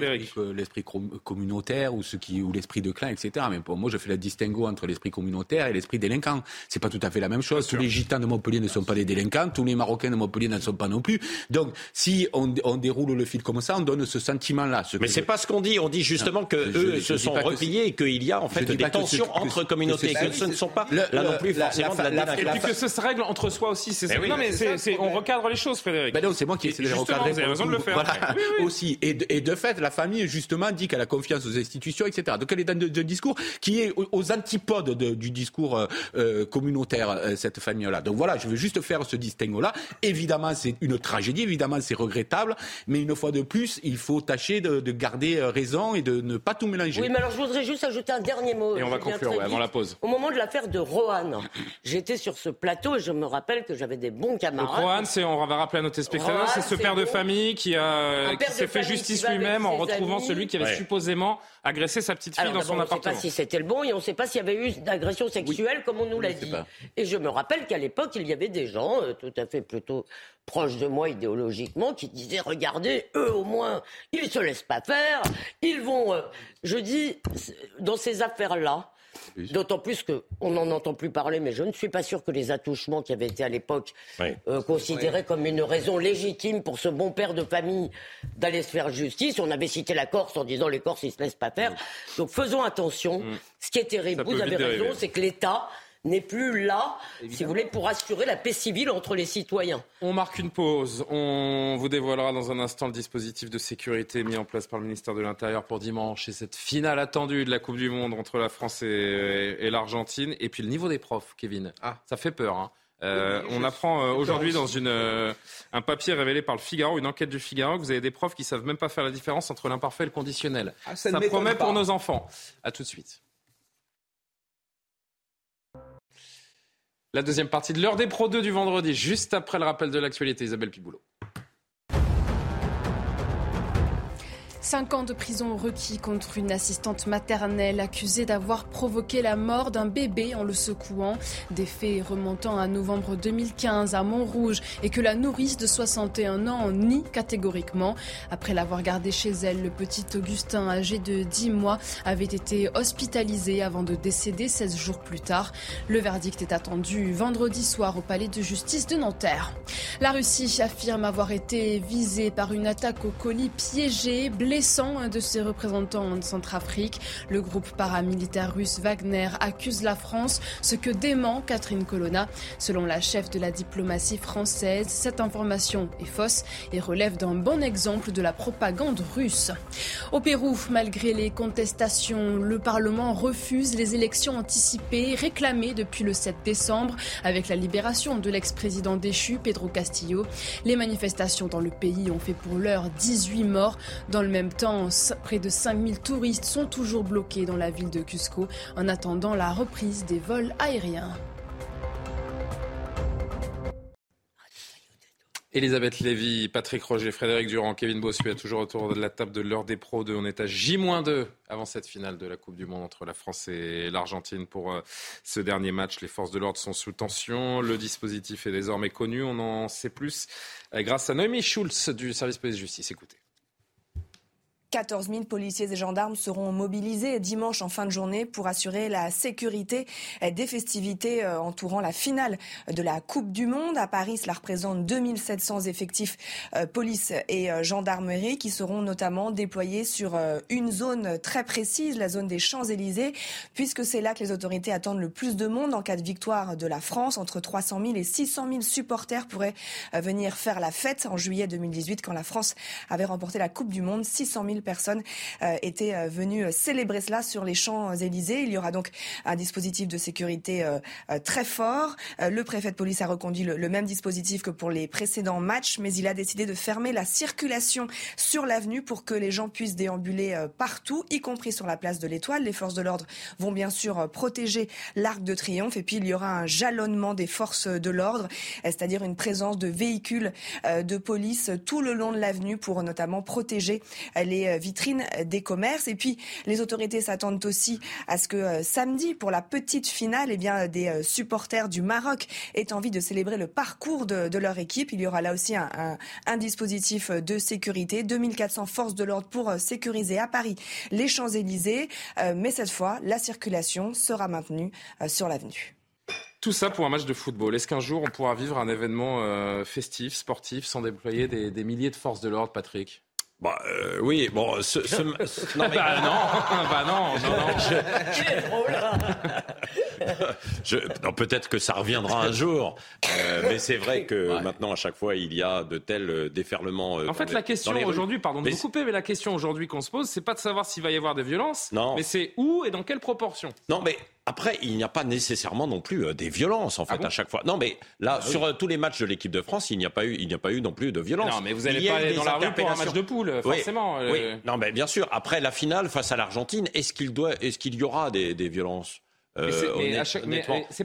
l'esprit communautaire ou, ce qui, ou l'esprit de clan, etc. Mais pour moi, je fais le distinguo entre l'esprit communautaire et l'esprit délinquant. C'est pas tout à fait la même chose. Tous les gitans de Montpellier ne sont pas des délinquants, tous les Marocains de Montpellier ne sont pas non plus. Donc, si on, déroule le fil comme ça, on donne ce sentiment-là. Ce Mais c'est pas ce qu'on dit. On dit justement que eux se sont repliés et qu'il y a en fait des tensions entre communautés, que ce ne sont pas là non plus forcément de la, Et puis que ce se règle entre soi aussi. C'est non mais on recadre les choses, Frédéric. Ben non, c'est moi qui essaie de recadrer. Vous avez raison de le faire. Aussi. Et de fait, la famille justement dit qu'elle a confiance aux institutions, etc. Donc elle est dans un discours qui est aux antipodes du discours euh, euh, communautaire, euh, cette famille-là. Donc voilà, je veux juste faire ce distinguo-là. Évidemment, c'est une tragédie, évidemment, c'est regrettable, mais une fois de plus, il faut tâcher de, garder raison et de ne pas tout mélanger. Oui, mais alors je voudrais juste ajouter un dernier mot. Et on va conclure avant la pause. Au moment de l'affaire de Rohan, j'étais sur ce plateau et je me rappelle que j'avais des bons camarades. Rohan, c'est, on va rappeler à nos téléspectateurs, c'est ce père de famille qui, a, qui s'est fait justice lui-même en retrouvant celui qui avait supposément agressé sa petite fille dans son appartement. On ne sait pas si c'était le bon et on ne sait pas s'il y avait eu d'agression sexuelle comme on nous l'a dit. Et je me rappelle qu'à l'époque, il y avait des gens euh, tout à fait plutôt proches de moi idéologiquement qui disaient regardez, eux au moins, ils se laissent pas faire, ils vont. Euh, je dis, dans ces affaires-là, D'autant plus qu'on n'en entend plus parler, mais je ne suis pas sûr que les attouchements qui avaient été à l'époque euh, considérés comme une raison légitime pour ce bon père de famille d'aller se faire justice. On avait cité la Corse en disant les Corses, ils se laissent pas faire. Donc faisons attention. Mm. Ce qui est terrible, vous avez raison, c'est que l'État n'est plus là, si vous voulez, pour assurer la paix civile entre les citoyens. On marque une pause. On vous dévoilera dans un instant le dispositif de sécurité mis en place par le ministère de l'Intérieur pour dimanche et cette finale attendue de la Coupe du Monde entre la France et, l'Argentine. Et puis le niveau des profs, Kevin. Ah. Ça fait peur. Hein. Euh, on apprend euh, aujourd'hui dans une, euh, un papier révélé par le Figaro, une enquête du Figaro, que vous avez des profs qui savent même pas faire la différence entre l'imparfait et le conditionnel. Ah, ça, ça promet pour nos enfants. À tout de suite. La deuxième partie de l'heure des Pro 2 du vendredi, juste après le rappel de l'actualité, Isabelle Piboulot. Cinq ans de prison requis contre une assistante maternelle accusée d'avoir provoqué la mort d'un bébé en le secouant. Des faits remontant à novembre 2015 à Montrouge et que la nourrice de 61 ans nie catégoriquement. Après l'avoir gardé chez elle, le petit Augustin, âgé de 10 mois, avait été hospitalisé avant de décéder 16 jours plus tard. Le verdict est attendu vendredi soir au palais de justice de Nanterre. La Russie affirme avoir été visée par une attaque au colis piégé, un de ses représentants en Centrafrique. Le groupe paramilitaire russe Wagner accuse la France, ce que dément Catherine Colonna. Selon la chef de la diplomatie française, cette information est fausse et relève d'un bon exemple de la propagande russe. Au Pérou, malgré les contestations, le Parlement refuse les élections anticipées réclamées depuis le 7 décembre avec la libération de l'ex-président déchu Pedro Castillo. Les manifestations dans le pays ont fait pour l'heure 18 morts. Dans le même même temps, près de 5000 touristes sont toujours bloqués dans la ville de Cusco en attendant la reprise des vols aériens. Elisabeth Lévy, Patrick Roger, Frédéric Durand, Kevin Bossuet, toujours autour de la table de l'heure des pros 2. On est à J-2 avant cette finale de la Coupe du Monde entre la France et l'Argentine pour euh, ce dernier match. Les forces de l'ordre sont sous tension. Le dispositif est désormais connu. On en sait plus euh, grâce à Noémie Schulz du service police-justice. Écoutez. 14 000 policiers et gendarmes seront mobilisés dimanche en fin de journée pour assurer la sécurité des festivités euh, entourant la finale de la Coupe du Monde. À Paris, cela représente 2700 effectifs euh, police et euh, gendarmerie qui seront notamment déployés sur une zone très précise, la zone des Champs-Élysées, puisque c'est là que les autorités attendent le plus de monde en cas de victoire de la France. Entre 300 000 et 600 000 supporters pourraient venir faire la fête en juillet 2018 quand la France avait remporté la Coupe du Monde. 600 000 personnes euh, étaient euh, venues euh, célébrer cela sur les Champs-Élysées. Il y aura donc un dispositif de sécurité très fort. Le préfet de police a reconduit le, même dispositif que pour les précédents matchs, mais il a décidé de fermer la circulation sur l'avenue pour que les gens puissent déambuler partout, y compris sur la place de l'Étoile. Les forces de l'ordre vont bien sûr protéger l'Arc de Triomphe et puis il y aura un jalonnement des forces de l'ordre, c'est-à-dire une présence de véhicules de police tout le long de l'avenue pour notamment protéger les vitrines des commerces. Et puis, les autorités s'attendent aussi à ce que samedi, pour la petite finale, eh bien, des supporters du Maroc aient envie de célébrer le parcours de, leur équipe. Il y aura là aussi un, dispositif de sécurité. 2400 forces de l'ordre pour sécuriser à Paris les Champs-Élysées. mais cette fois, la circulation sera maintenue sur l'avenue. Tout ça pour un match de football. Est-ce qu'un jour on pourra vivre un événement euh, festif, sportif, sans déployer des, milliers de forces de l'ordre, Patrick? Bah, euh, oui, bon, ce, [LAUGHS] non, mais... bah non, [LAUGHS] bah non, non, non. [LAUGHS] Je... non, peut-être que ça reviendra un jour, euh, mais c'est vrai que maintenant à chaque fois il y a de tels déferlements. en fait, la question aujourd'hui, pardon de vous couper, mais la question aujourd'hui qu'on se pose, c'est pas de savoir s'il va y avoir des violences, non. mais c'est où et dans quelle proportion. Non, mais après, il n'y a pas nécessairement non plus euh, des violences en ah fait à chaque fois. Non, mais là, ah sur euh, tous les matchs de l'équipe de France, il n'y a pas eu, il n'y a pas eu non plus de violence. Non, mais vous n'allez pas aller dans la rue pour un match de poule, forcément. Oui, euh. non, mais bien sûr. Après la finale face à l'Argentine, est-ce qu'il doit, est-ce qu'il y aura des, des violences?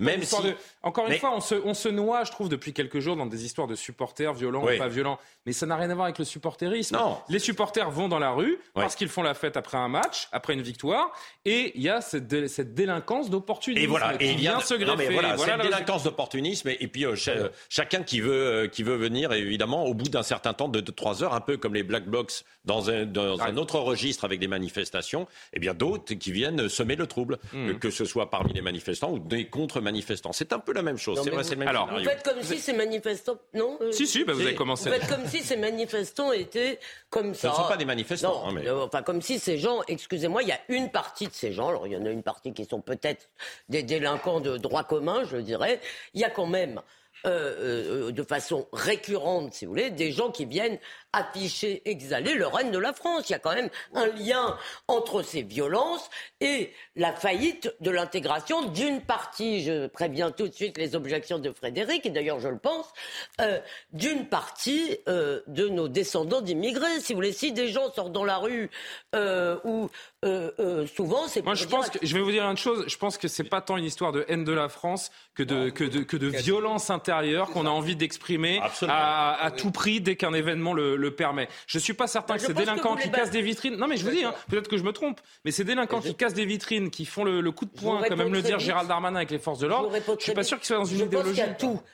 Même si... Encore une fois, on se, on se, noie, je trouve, depuis quelques jours dans des histoires de supporters violents ou pas violents. Mais ça n'a rien à voir avec le supporterisme. Non. Les supporters vont dans la rue parce qu'ils font la fête après un match, après une victoire, et il y a cette, cette délinquance d'opportunisme. Et voilà, et il vient se greffer. Non, voilà, cette délinquance d'opportunisme, et, puis euh, euh, chacun qui veut, euh, qui veut venir, évidemment, au bout d'un certain temps de, trois heures, un peu comme les black blocs dans un, dans un autre registre avec des manifestations, et eh bien d'autres qui viennent semer le trouble, hmm. que ce soit parmi les manifestants ou des contre-manifestants. C'est un peu la même chose. C'est vrai, c'est le même Alors, vous faites comme si ces manifestants. Non Si, si, bah, vous avez commencé. Vous faites comme si ces manifestants étaient comme ça. Ce ne sont pas des manifestants. Non, hein, mais... enfin, comme si ces gens, excusez-moi, il y a une partie de ces gens, alors il y en a une partie qui sont peut-être des délinquants de droit commun, je dirais, il y a quand même. Euh, euh, de façon récurrente, si vous voulez, des gens qui viennent afficher, exhaler le règne de la France. Il y a quand même un lien entre ces violences et la faillite de l'intégration d'une partie, je préviens tout de suite les objections de Frédéric, et d'ailleurs je le pense, euh, d'une partie euh, de nos descendants d'immigrés. Si vous voulez, si des gens sortent dans la rue euh, ou souvent, c'est Moi, je pense que, je vais vous dire une chose, je pense que c'est pas tant une histoire de haine de la France que de, que de, que de violence intérieure qu'on a envie d'exprimer à, à, tout prix dès qu'un événement le, le permet. Je ne suis pas certain bah, que ces délinquants qui cassent des vitrines. Non, mais je vous dis, hein, peut-être que je me trompe, mais ces délinquants qui cassent des vitrines, qui font le, coup de poing, comme même le dire Gérald Darmanin avec les forces de l'ordre, je ne suis pas sûr qu'ils soient dans une idéologie.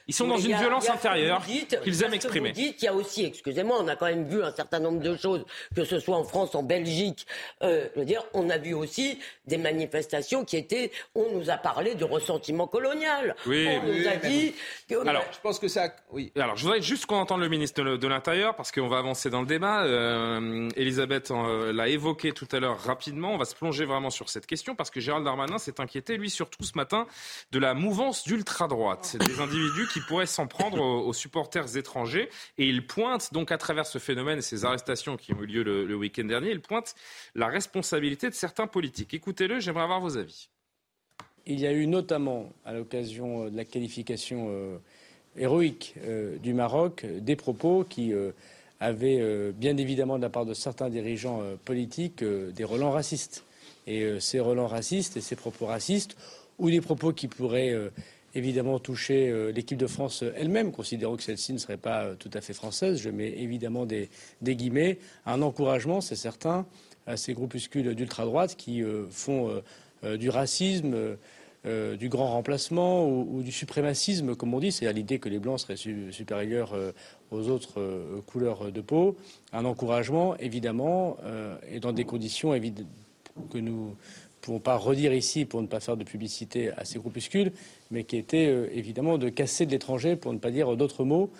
Ils sont dans une violence intérieure qu'ils aiment exprimer. Vous dites, il y a aussi, excusez-moi, on a quand même vu un certain nombre de choses, que ce soit en France, en Belgique. Euh, je veux dire, on a vu aussi des manifestations qui étaient, on nous a parlé de ressentiment colonial. Oui, on nous a dit. Alors, je pense que ça. Oui. Alors, je voudrais juste qu'on entende le ministre de l'Intérieur parce qu'on va avancer dans le débat. Euh, Elisabeth euh, l'a évoqué tout à l'heure rapidement. On va se plonger vraiment sur cette question parce que Gérald Darmanin s'est inquiété, lui, surtout ce matin, de la mouvance d'ultra-droite. Des individus qui pourraient s'en prendre aux, supporters étrangers. Et il pointe donc à travers ce phénomène et ces arrestations qui ont eu lieu le, week-end dernier, il pointe la responsabilité de certains politiques. Écoutez-le, j'aimerais avoir vos avis. Il y a eu notamment, à l'occasion de la qualification euh, héroïque du Maroc, des propos qui avait euh, bien évidemment de la part de certains dirigeants euh, politiques euh, des relents racistes. Et ces relents racistes et ces propos racistes, ou des propos qui pourraient évidemment toucher l'équipe de France elle-même, considérant que celle-ci ne serait pas tout à fait française, je mets évidemment des, guillemets, un encouragement, c'est certain, à ces groupuscules d'ultra-droite qui font du racisme, du grand remplacement ou, du suprémacisme, comme on dit, c'est à l'idée que les Blancs seraient supérieurs aux autres euh, couleurs de peau, un encouragement évidemment euh, et dans des conditions que nous ne pouvons pas redire ici pour ne pas faire de publicité à ces groupuscules, mais qui était euh, évidemment de casser de l'étranger pour ne pas dire d'autres mots.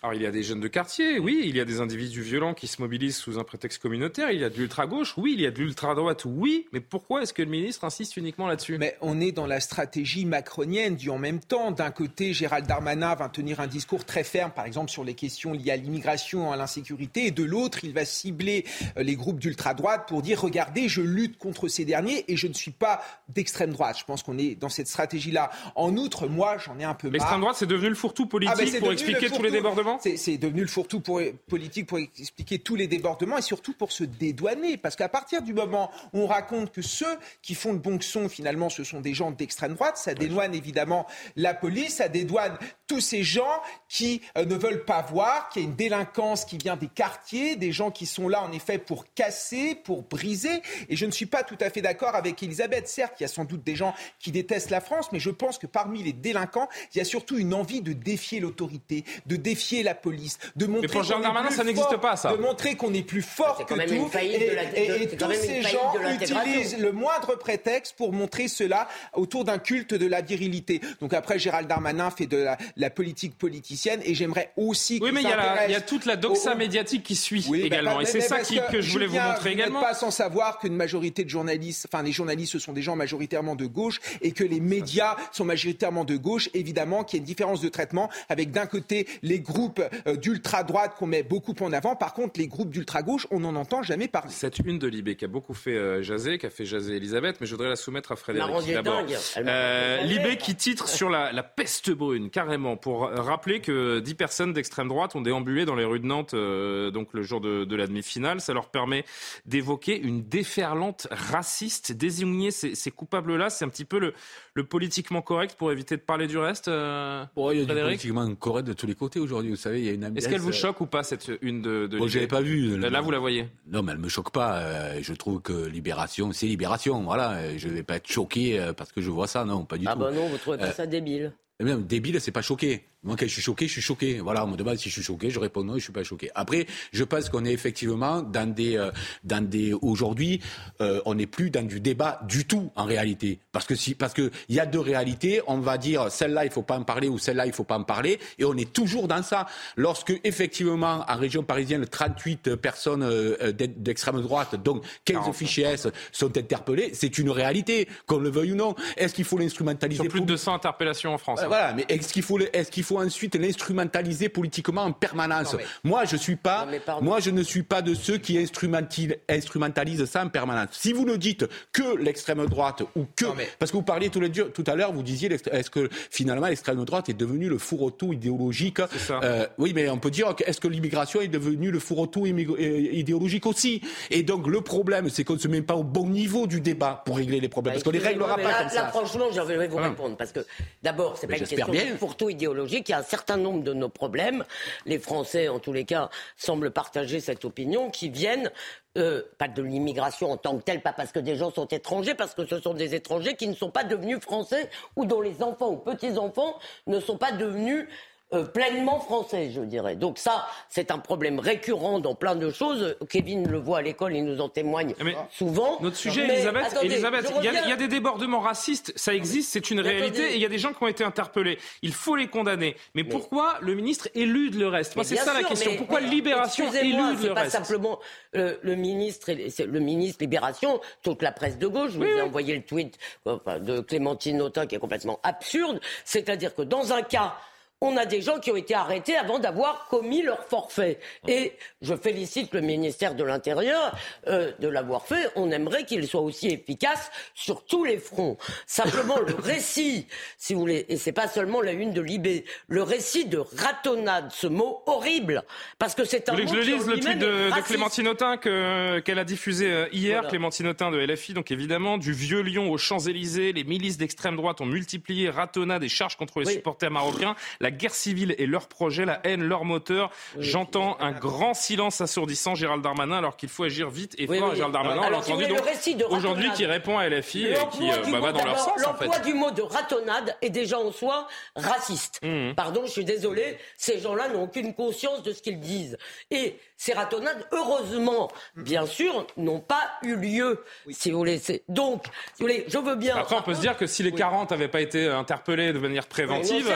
Alors il y a des jeunes de quartier, oui, il y a des individus violents qui se mobilisent sous un prétexte communautaire, il y a de l'ultra-gauche, oui, il y a de l'ultra-droite, oui, mais pourquoi est-ce que le ministre insiste uniquement là-dessus? Mais on est dans la stratégie macronienne du en même temps. D'un côté, Gérald Darmanin va tenir un discours très ferme, par exemple, sur les questions liées à l'immigration, à l'insécurité, et de l'autre, il va cibler euh, les groupes d'ultra-droite pour dire, regardez, je lutte contre ces derniers et je ne suis pas d'extrême droite. Je pense qu'on est dans cette stratégie-là. En outre, moi, j'en ai un peu marre. L'extrême droite, c'est devenu le fourre-tout politique ah, ben, pour expliquer tous les débordements justement C'est devenu le fourre-tout politique pour expliquer tous les débordements et surtout pour se dédouaner. Parce qu'à partir du moment où on raconte que ceux qui font le bon son, finalement, ce sont des gens d'extrême droite, ça dédouane évidemment la police, ça dédouane tous ces gens qui euh, ne veulent pas voir qu'il y a une délinquance qui vient des quartiers, des gens qui sont là en effet pour casser, pour briser. Et je ne suis pas tout à fait d'accord avec Elisabeth. Certes, il y a sans doute des gens qui détestent la France, mais je pense que parmi les délinquants, il y a surtout une envie de défier l'autorité, de défier la police, de montrer. Mais pour Jean Darmanin, ça n'existe pas, ça. De montrer qu'on est plus fort que tout. Et, et tous ces gens utilisent le moindre prétexte pour montrer cela autour d'un culte de la virilité. Donc après, Gérald Darmanin fait de la, politique politicienne et j'aimerais aussi. Oui, mais il y, a toute la doxa médiatique qui suit bah, également. et c'est ça que je voulais vous montrer également. pas sans savoir qu'une majorité de journalistes, enfin les journalistes, ce sont des gens majoritairement de gauche et que les médias sont majoritairement de gauche. Évidemment qu'il y a une différence de traitement avec d'un côté les groupes euh, d'ultra-droite qu'on met beaucoup en avant. Par contre, les groupes d'ultra-gauche, on n'en entend jamais parler. Cette une de Libé qui a beaucoup fait euh, jaser, qui a fait jaser Elisabeth, mais je voudrais la soumettre à Frédéric. D'abord, euh, Libé qui titre sur la, la, peste brune, carrément, pour rappeler que 10 personnes d'extrême droite ont déambulé dans les rues de Nantes donc le jour de, de la demi-finale. Ça leur permet d'évoquer une déferlante raciste. Désigner ces, ces coupables-là, c'est un petit peu le, le politiquement correct pour éviter de parler du reste euh, Il y a du politiquement correct de tous les côtés aujourd'hui. Vous savez, il y a une Est-ce qu'elle vous choque ou pas cette une de, de Bon, je pas vu. Là, vous la voyez Non, mais elle me choque pas. Euh, je trouve que Libération, c'est Libération. Voilà, je vais pas être choqué euh, parce que je vois ça. Non, pas du ah tout. Ah bah non, vous trouvez pas ça débile eh bien, débile, c'est pas choqué. Moi, quand je suis choqué, je suis choqué. Voilà, on me demande si je suis choqué, je réponds non, je suis pas choqué. Après, je pense qu'on est effectivement dans des, euh, dans des. Aujourd'hui, euh, on n'est plus dans du débat du tout en réalité, parce que si, parce que il y a deux réalités. On va dire celle-là, il faut pas en parler ou celle-là, il faut pas en parler, et on est toujours dans ça. Lorsque effectivement, en région parisienne, 38 personnes euh, d'extrême droite, donc 15 fichiers S, sont interpellés, c'est une réalité, qu'on le veuille ou non. Est-ce qu'il faut l'instrumentaliser Sur plus de 200 interpellations en France. Voilà, mais est-ce qu'il faut, est-ce qu'il faut ensuite l'instrumentaliser politiquement en permanence Moi, je suis pas, moi, je ne suis pas de ceux qui instrumentalisent ça en permanence. Si vous ne dites que l'extrême droite ou que, parce que vous parliez tout, tout à l'heure, vous disiez, est-ce que finalement l'extrême droite est devenue le fourre-tout idéologique euh, Oui, mais on peut dire, est-ce que l'immigration est devenue le fourre-tout euh, idéologique aussi? Et donc le problème, c'est qu'on ne se met pas au bon niveau du débat pour régler les problèmes, bah, parce qu'on les réglera pas comme ça. Là, franchement, je vais vous répondre, parce que d'abord, c'est pas une question de fourre-tout idéologique. Il y a un certain nombre de nos problèmes. Les Français, en tous les cas, semblent partager cette opinion, qui viennent euh, pas de l'immigration en tant que telle, pas parce que des gens sont étrangers, parce que ce sont des étrangers qui ne sont pas devenus français ou dont les enfants ou petits-enfants ne sont pas devenus euh, pleinement français, je dirais. Donc ça, c'est un problème récurrent dans plein de choses. Kevin le voit à l'école, il nous en témoigne souvent. Notre sujet, Elisabeth, Elisabeth il, y a, des débordements racistes, ça existe, c'est une réalité, et il y a des gens qui ont été interpellés. Il faut les condamner. Mais, pourquoi le ministre élude le reste? Moi, c'est ça la question. pourquoi Libération élude le pas reste? simplement euh, le ministre, le ministre Libération, toute la presse de gauche. Je vous ai envoyé le tweet de Clémentine Autain qui est complètement absurde. C'est-à-dire que dans un cas on a des gens qui ont été arrêtés avant d'avoir commis leur forfait. Et je félicite le ministère de l'Intérieur euh, de l'avoir fait. On aimerait qu'il soit aussi efficace sur tous les fronts. Simplement, le [LAUGHS] récit, si vous voulez, et c'est pas seulement la une de Libé, le récit de ratonnade, ce mot horrible, parce que c'est un mot. que je le lise le tweet de, Clémentine Autain qu'elle a diffusé euh, hier, Clémentine Autain de LFI, donc évidemment, du vieux Lyon aux Champs-Élysées, les milices d'extrême droite ont multiplié ratonnade et charges contre les supporters marocains la guerre civile et leur projet, la haine, leur moteur. J'entends un grand silence assourdissant, Gérald Darmanin, alors qu'il faut agir vite et fort. Gérald Darmanin, on l'a entendu aujourd'hui, qui répond à LFI et qui euh, bah, va dans leur sens. L'emploi du mot de ratonnade est déjà en soi raciste. Mmh. Pardon, je suis désolé, ces gens-là n'ont aucune conscience de ce qu'ils disent. Et ces ratonnades, heureusement, bien sûr, n'ont pas eu lieu, si vous voulez. Donc, si vous voulez, je veux bien. Après, on peut se dire que si les 40 n'avaient pas été interpellés de manière préventive,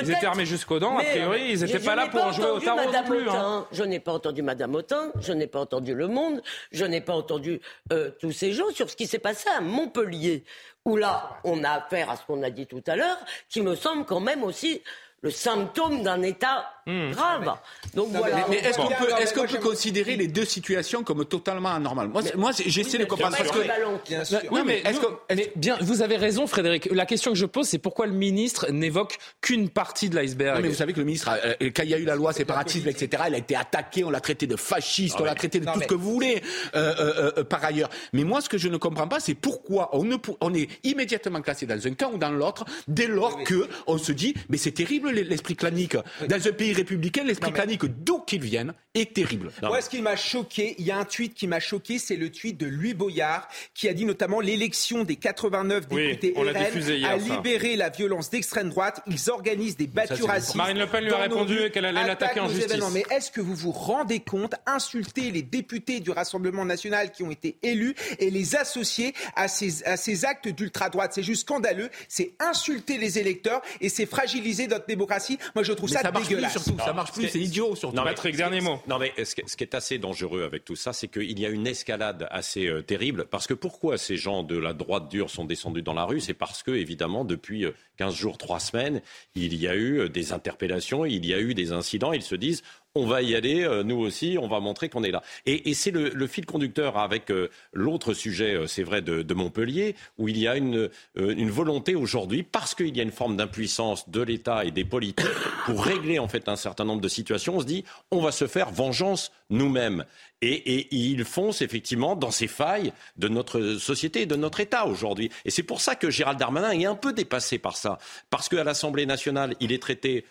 ils étaient armés jusqu'aux dents. A priori, ils n'étaient pas là pour jouer au tarot non plus. Hein. Je n'ai pas entendu Madame Autain, je n'ai pas entendu Le Monde, je n'ai pas entendu euh, tous ces gens sur ce qui s'est passé à Montpellier, où là, on a affaire à ce qu'on a dit tout à l'heure, qui me semble quand même aussi le symptôme d'un état hmm. grave. Donc voilà. Mais, est-ce qu'on peut, est qu'on peut considérer les deux situations comme totalement anormales? Moi, moi j'essaie de comprendre parce que. Oui, mais, est-ce que, bien, vous avez raison, Frédéric. La question que je pose, c'est pourquoi le ministre n'évoque qu'une partie de l'iceberg? Mais vous savez que le ministre, euh, quand il y a eu la loi séparatisme, etc., il a été attaqué, on l'a traité de fasciste, on l'a traité de tout ce que vous voulez. Euh, euh, par ailleurs. Mais moi, ce que je ne comprends pas, c'est pourquoi on, ne, on est immédiatement classé dans un camp ou dans l'autre dès lors que on se dit, mais c'est terrible l'esprit clanique. Dans un pays républicain, l'esprit clanique, d'où qu'il vienne, est terrible. Moi, ce qui m'a choqué, il y a un tweet qui m'a choqué, c'est le tweet de Louis Boyard, qui a dit notamment l'élection des 89 députés RN a libéré la violence d'extrême droite. Ils organisent des battues racistes. Marine Le Pen lui a répondu qu'elle allait l'attaquer en justice. Mais est-ce que vous vous rendez compte, insulter les députés du Rassemblement national qui ont été élus et les associer à ces, à ces actes d'ultra-droite? C'est juste scandaleux, c'est insulter les électeurs et c'est fragiliser notre démocratie. Moi, je trouve ça, ça dégueulasse. Surtout, ça marche plus, c'est idiot surtout. Non, Patrick, dernier mot. Non, mais ce qui est assez dangereux avec tout ça, c'est qu'il y a une escalade assez euh, terrible. Parce que pourquoi ces gens de la droite dure sont descendus dans la rue? C'est parce que, évidemment, depuis 15 euh, jours, 3 semaines, il y a eu euh, des interpellations, il y a eu des incidents. Ils se disent on va y aller, euh, nous aussi, on va montrer qu'on est là. Et, c'est le, fil conducteur avec euh, l'autre sujet, euh, c'est vrai, de, Montpellier, où il y a une, une volonté aujourd'hui, parce qu'il y a une forme d'impuissance de l'État et des politiques, pour régler en fait un certain nombre de situations, on se dit, on va se faire vengeance nous-mêmes. Et, et, ils foncent effectivement dans ces failles de notre société et de notre État aujourd'hui. Et c'est pour ça que Gérald Darmanin est un peu dépassé par ça. Parce qu'à l'Assemblée nationale, il est traité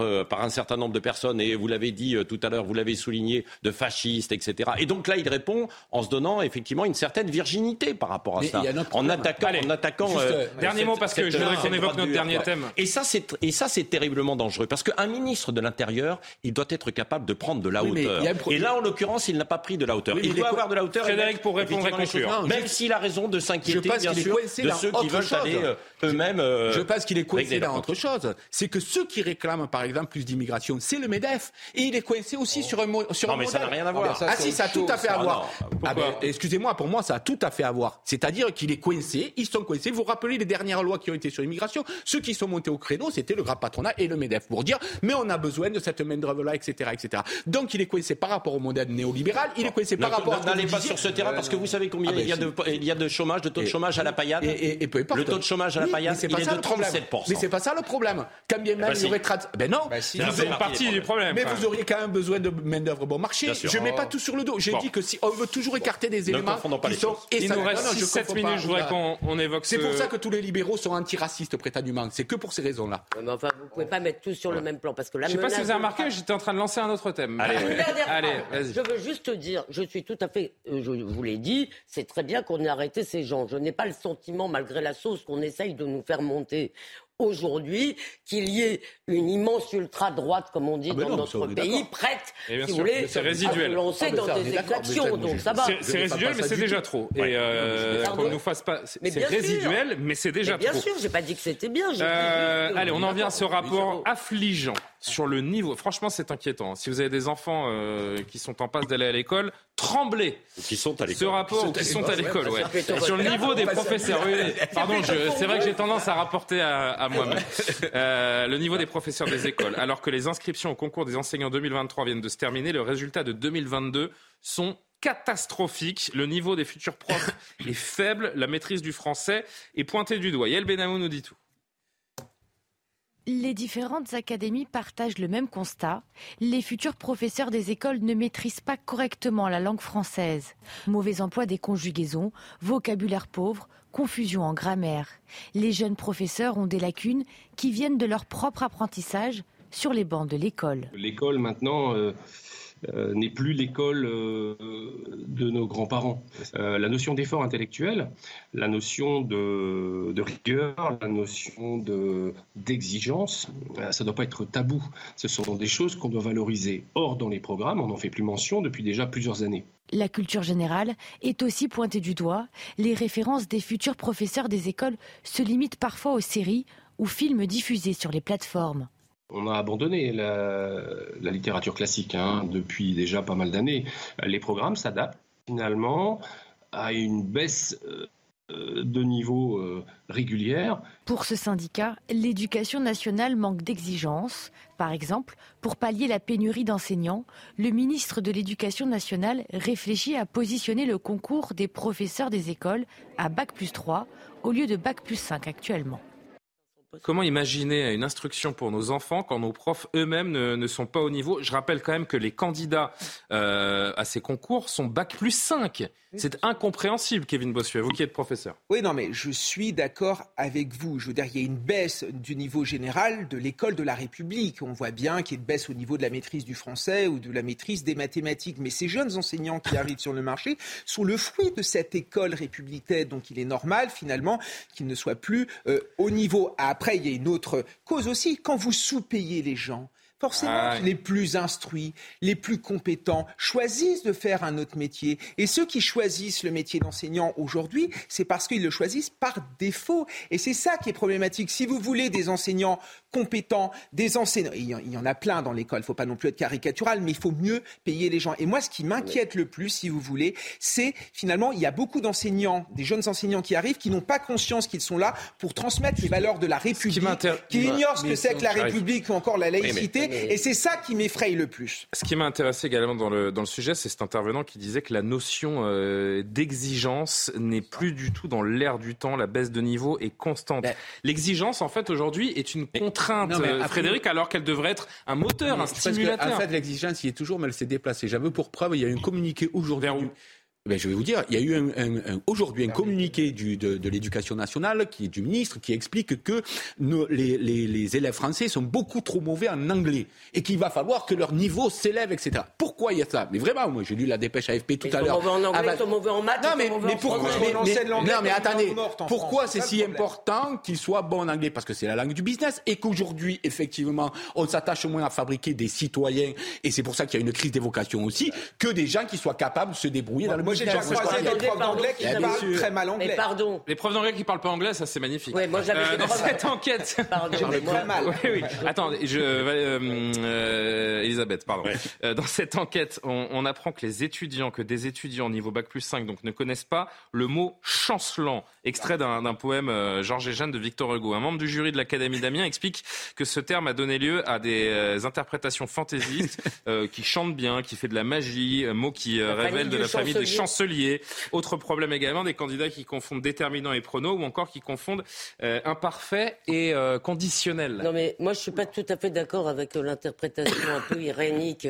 euh, par, un certain nombre de personnes, et vous l'avez dit euh, tout à l'heure, vous l'avez souligné, de fascistes, etc. Et donc là, il répond en se donnant effectivement une certaine virginité par rapport à ça, en attaquant, en attaquant. Euh, dernier mot parce que je voudrais qu'on évoque notre dernier thème. Et ça, c'est et ça, c'est terriblement dangereux parce qu'un ministre de l'Intérieur, il doit être capable de prendre de la hauteur. Et là, en l'occurrence, il n'a pas pris de la hauteur. il doit avoir de la hauteur. Frédéric, pour répondre et conclure. Même s'il a raison de s'inquiéter, bien sûr, de ceux qui veulent aller eux-mêmes. Je pense qu'il est coincé dans autre chose. C'est que ceux qui réclament, par exemple, plus d'immigration c'est le MEDEF. Et il est coincé aussi sur un, sur non, mais ça n'a rien à voir. Ah, si, ça a tout à fait à voir. Ah, ben, excusez-moi, pour moi, ça a tout à fait à voir. C'est-à-dire qu'il est coincé, ils sont coincés. Vous vous rappelez les dernières lois qui ont été sur l'immigration Ceux qui sont montés au créneau, c'était le grand patronat et le MEDEF pour dire, mais on a besoin de cette main-d'œuvre-là, etc., etc. Donc il est coincé par rapport au modèle néolibéral, il est coincé par rapport à. N'allez pas sur ce terrain parce que vous savez combien ah, ben, il, y a de, il y a de chômage, de taux de chômage à la paillade. Et, Le taux de chômage à la paillade, il est de 37%. Mais c'est pas ça le problème. Quand bien même il y aurait. Ben non. C'est partie du problème. Mais vous auriez quand même besoin de main-d'œuvre bon marché. Je ne mets pas tout sur le dos. J'ai dit que si on veut toujours écarter des éléments qui sont Il nous reste 7 minutes, je voudrais qu'on évoque C'est pour ça que tous les libéraux sont antiracistes prétendument. C'est que pour ces raisons-là. Mais enfin, vous ne pouvez pas mettre tout sur le même plan parce que Je ne sais pas si vous avez remarqué, j'étais en train de lancer un autre thème. Allez, vas-y. Je veux juste dire, je suis tout à fait, euh, je vous l'ai dit, c'est très bien qu'on ait arrêté ces gens. Je n'ai pas le sentiment, malgré la sauce qu'on essaye de nous faire monter aujourd'hui qu'il y ait une immense ultra-droite, comme on dit ah, dans notre pays, prête, si vous voulez, à se lancer ah, dans des exactions. Donc ça va. C'est résiduel, mais c'est déjà trop. Et euh, qu'on nous fasse pas. C'est résiduel, mais c'est déjà trop. Bien sûr, j'ai pas dit que c'était bien. Euh, allez, on en vient à ce rapport affligeant sur le niveau. Franchement, c'est inquiétant. Si vous avez des enfants euh, qui sont en passe d'aller à l'école, tremblez. Qui sont à l'école. Ce rapport, qui sont à l'école, ouais. Sur le niveau des professeurs. Pardon, c'est vrai que j'ai tendance à rapporter à, [LAUGHS] moi-même. Euh, le niveau des professeurs des écoles. Alors que les inscriptions au concours des enseignants 2023 viennent de se terminer, le résultat de 2022 sont catastrophiques. Le niveau des futurs profs [LAUGHS] est faible. La maîtrise du français est pointée du doigt. Yael Benamou nous dit tout. Les différentes académies partagent le même constat. Les futurs professeurs des écoles ne maîtrisent pas correctement la langue française. Mauvais emploi des conjugaisons, vocabulaire pauvre, confusion en grammaire. Les jeunes professeurs ont des lacunes qui viennent de leur propre apprentissage sur les bancs de l'école. L'école maintenant... Euh, euh, n'est plus l'école euh, de nos grands-parents. Euh, la notion d'effort intellectuel, la notion de, rigueur, la notion d'exigence, ça ne doit pas être tabou. Ce sont des choses qu'on doit valoriser. Or, dans les programmes, on n'en fait plus mention depuis déjà plusieurs années. La culture générale est aussi pointée du doigt. Les références des futurs professeurs des écoles se limitent parfois aux séries ou films diffusés sur les plateformes. On a abandonné la, littérature classique hein, depuis déjà pas mal d'années. Les programmes s'adaptent finalement à une baisse euh, de niveau régulière. Pour ce syndicat, l'éducation nationale manque d'exigences. Par exemple, pour pallier la pénurie d'enseignants, le ministre de l'Éducation nationale réfléchit à positionner le concours des professeurs des écoles à Bac plus 3 au lieu de Bac plus 5 actuellement. Comment imaginer une instruction pour nos enfants quand nos profs eux-mêmes ne, sont pas au niveau? Je rappelle quand même que les candidats euh, à ces concours sont bac plus 5. C'est incompréhensible, Kevin Bossuet, vous qui êtes professeur. Oui, non, mais je suis d'accord avec vous. Je veux dire, il y a une baisse du niveau général de l'école de la République. On voit bien qu'il y a une baisse au niveau de la maîtrise du français ou de la maîtrise des mathématiques. Mais ces jeunes enseignants qui arrivent sur le marché sont le fruit de cette école républicaine. Donc il est normal, finalement, qu'ils ne soient plus euh, au niveau. Après, il y a une autre cause aussi. Quand vous sous-payez les gens, Forcément, les plus instruits, les plus compétents choisissent de faire un autre métier. Et ceux qui choisissent le métier d'enseignant aujourd'hui, c'est parce qu'ils le choisissent par défaut. Et c'est ça qui est problématique. Si vous voulez des enseignants compétents, des enseignants, il y en a plein dans l'école, il ne faut pas non plus être caricatural, mais il faut mieux payer les gens. Et moi, ce qui m'inquiète le plus, si vous voulez, c'est finalement, il y a beaucoup d'enseignants, des jeunes enseignants qui arrivent, qui n'ont pas conscience qu'ils sont là pour transmettre les valeurs de la République, qui, ignorent ce que c'est que la République ou encore la laïcité. Et c'est ça qui m'effraie le plus. Ce qui m'a intéressé également dans le, dans le sujet, c'est cet intervenant qui disait que la notion euh, d'exigence n'est plus du tout dans l'air du temps. La baisse de niveau est constante. Ben- L'exigence, en fait, aujourd'hui, est une contrainte, euh, Frédéric, alors qu'elle devrait être un moteur, un stimulateur. en fait, l'exigence, il est toujours, mais elle s'est déplacée. J'avais pour preuve, il y a un communiqué aujourd'hui ben, je vais vous dire, il y a eu un, aujourd'hui un communiqué du, de, de l'éducation nationale, qui est du ministre, qui explique que nos, les, les, les, élèves français sont beaucoup trop mauvais en anglais et qu'il va falloir que leur niveau s'élève, etc. Pourquoi il y a ça? Mais vraiment, moi j'ai lu la dépêche AFP tout à l'heure. Mauvais en anglais, ah, bah, mauvais en maths. Non mais, mais pourquoi Non mais attendez, pourquoi c'est si important qu'ils soient bons en anglais? Parce que c'est la langue du business et qu'aujourd'hui, effectivement, on s'attache moins à fabriquer des citoyens et c'est pour ça qu'il y a une crise des vocations aussi que des gens qui soient capables de se débrouiller dans le j'ai déjà croisé des profs d'anglais qui parlent très mal anglais. Mais pardon. Les profs d'anglais qui parlent pas anglais, ça c'est magnifique. Oui, moi j'avais euh, dans cette enquête. [LAUGHS] Pardon, très mal. Oui, oui. Attends, je, euh, euh, Elisabeth, pardon. Euh, dans cette enquête, on, on, apprend que les étudiants, que des étudiants au niveau bac plus 5, donc ne connaissent pas le mot chancelant, extrait d'un poème euh, Georges et Jeanne de Victor Hugo. Un membre du jury de l'Académie d'Amiens explique que ce terme a donné lieu à des interprétations fantaisistes qui chantent bien, qui fait de la magie, mot qui révèle de la famille des chansons chancelier. Autre problème également, des candidats qui confondent déterminant et prono ou encore qui confondent euh, imparfait et euh, conditionnel. Non mais moi je suis pas tout à fait d'accord avec l'interprétation un peu irénique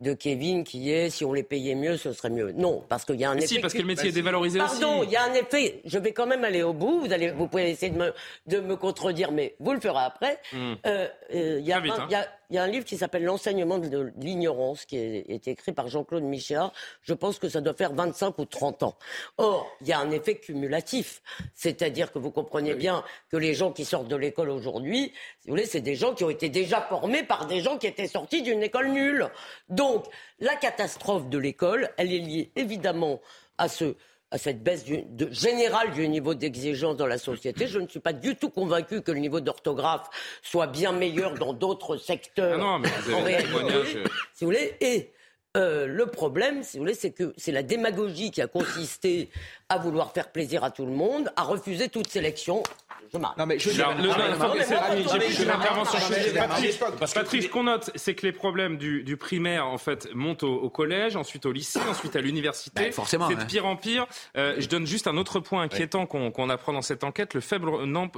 de Kevin qui est si on les payait mieux, ce serait mieux. Non, parce qu'il y a un effet. Si, parce que le métier est dévalorisé aussi. Pardon, il y a un effet. Je vais quand même aller au bout. Vous, allez, vous pouvez essayer de me, de me contredire, mais vous le ferez après. Hmm. Euh, euh, il y, y, a un livre qui s'appelle L'enseignement de l'ignorance qui est, écrit par Jean-Claude Michéa. Je pense que ça doit faire 25 ou 30 ans. Or, il y a un effet cumulatif. C'est-à-dire que vous comprenez bien que les gens qui sortent de l'école aujourd'hui, si vous voulez, c'est des gens qui ont été déjà formés par des gens qui étaient sortis d'une école nulle. Donc, la catastrophe de l'école, elle est liée évidemment à cette baisse générale du niveau d'exigence dans la société. Je ne suis pas du tout convaincu que le niveau d'orthographe soit bien meilleur dans d'autres secteurs. Ah non, mais vous avez si vous voulez. Et euh, le problème, si vous voulez, c'est que c'est la démagogie qui a consisté à vouloir faire plaisir à tout le monde, à refuser toute sélection non, mais je Patrice, ce qu'on note, c'est que les problèmes du, primaire, en fait, montent au, collège, ensuite au lycée, [COUGHS] ensuite à l'université. Bah, forcément. C'est de pire en pire. Euh, je donne juste un autre point inquiétant qu'on apprend dans cette enquête le faible,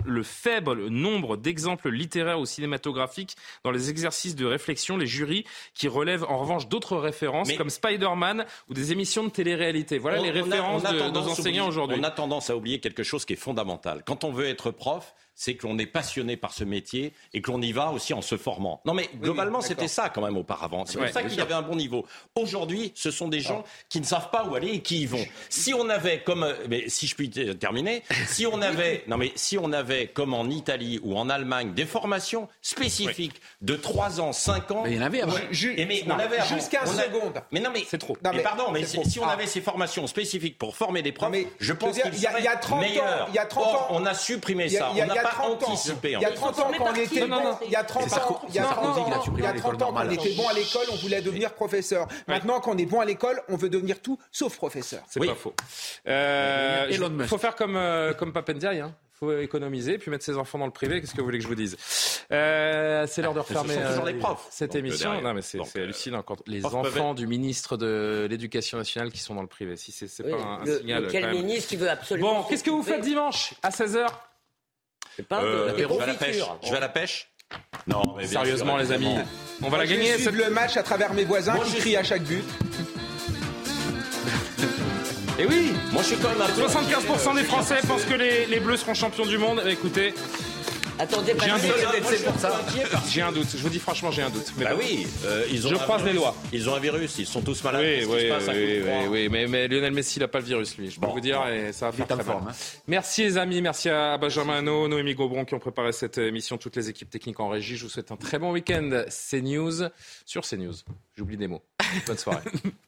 le faible nombre d'exemples littéraires ou cinématographiques dans les exercices de réflexion, les jurys qui relèvent en revanche d'autres références comme Spider-Man ou des émissions de télé-réalité. Voilà les références de nos enseignants aujourd'hui. On a tendance à oublier quelque chose qui est fondamental. Quand on veut être prof, c'est que l'on est passionné par ce métier et que l'on y va aussi en se formant. Non, mais globalement, c'était ça quand même auparavant. C'est pour ça qu'il y avait un bon niveau. Aujourd'hui, ce sont des gens qui ne savent pas où aller et qui y vont. Si on avait, comme, euh, mais si je puis terminer, si on avait, [LAUGHS] non mais si on avait, comme en Italie ou en Allemagne, des formations spécifiques de 3 ans, 5 ans. Mais il y en avait avant. mais on avait Jusqu'à seconde. Mais non, mais c'est trop. mais, pardon, mais si, on avait ces formations spécifiques pour former des profs, je pense qu'il y, a 30 ans, il y a 30 ans, on a supprimé ça. A pas anticipé. Il y a 30 ans, quand on était bon, il y a 30 ans, il y a 30 ans, quand on était bon à l'école, on voulait devenir professeur. Maintenant, quand on est bon à l'école, on veut devenir tout sauf professeur. C'est pas faux. Il faut faire comme, comme Papendiaï. Hein faut économiser, puis mettre ses enfants dans le privé. Qu'est-ce que vous voulez que je vous dise? Euh, C'est l'heure de refermer euh, cette émission. Non, mais c'est euh, hallucinant quand les enfants du ministre de l'Éducation nationale qui sont dans le privé. Si c'est pas un, signal. quel ministre qui veut absolument. Bon, qu'est-ce que vous faites dimanche à 16h pas je vais à la pêche. Je vais à la pêche. Non, mais sérieusement, les amis, on va la gagner. Je vais le match à travers mes voisins qui crient à chaque but. Et oui, moi je suis quand même 75% des Français pensent que les, les, Bleus seront champions du monde. Écoutez. Attendez, j'ai un doute. J'ai un doute. Je vous dis franchement, j'ai un doute. Mais bah oui, euh, ils ont je croise les lois. Ils ont un virus. Ils sont tous malades. Oui, oui, oui, oui, mais, mais, Lionel Messi n'a pas le virus, lui. Je peux vous dire, et ça va faire très forme, hein. Merci les amis, merci à Benjamin No, Noémie Gobron qui ont préparé cette émission, toutes les équipes techniques en régie. Je vous souhaite un très bon week-end. CNews sur CNews. J'oublie des mots. Bonne soirée. [LAUGHS]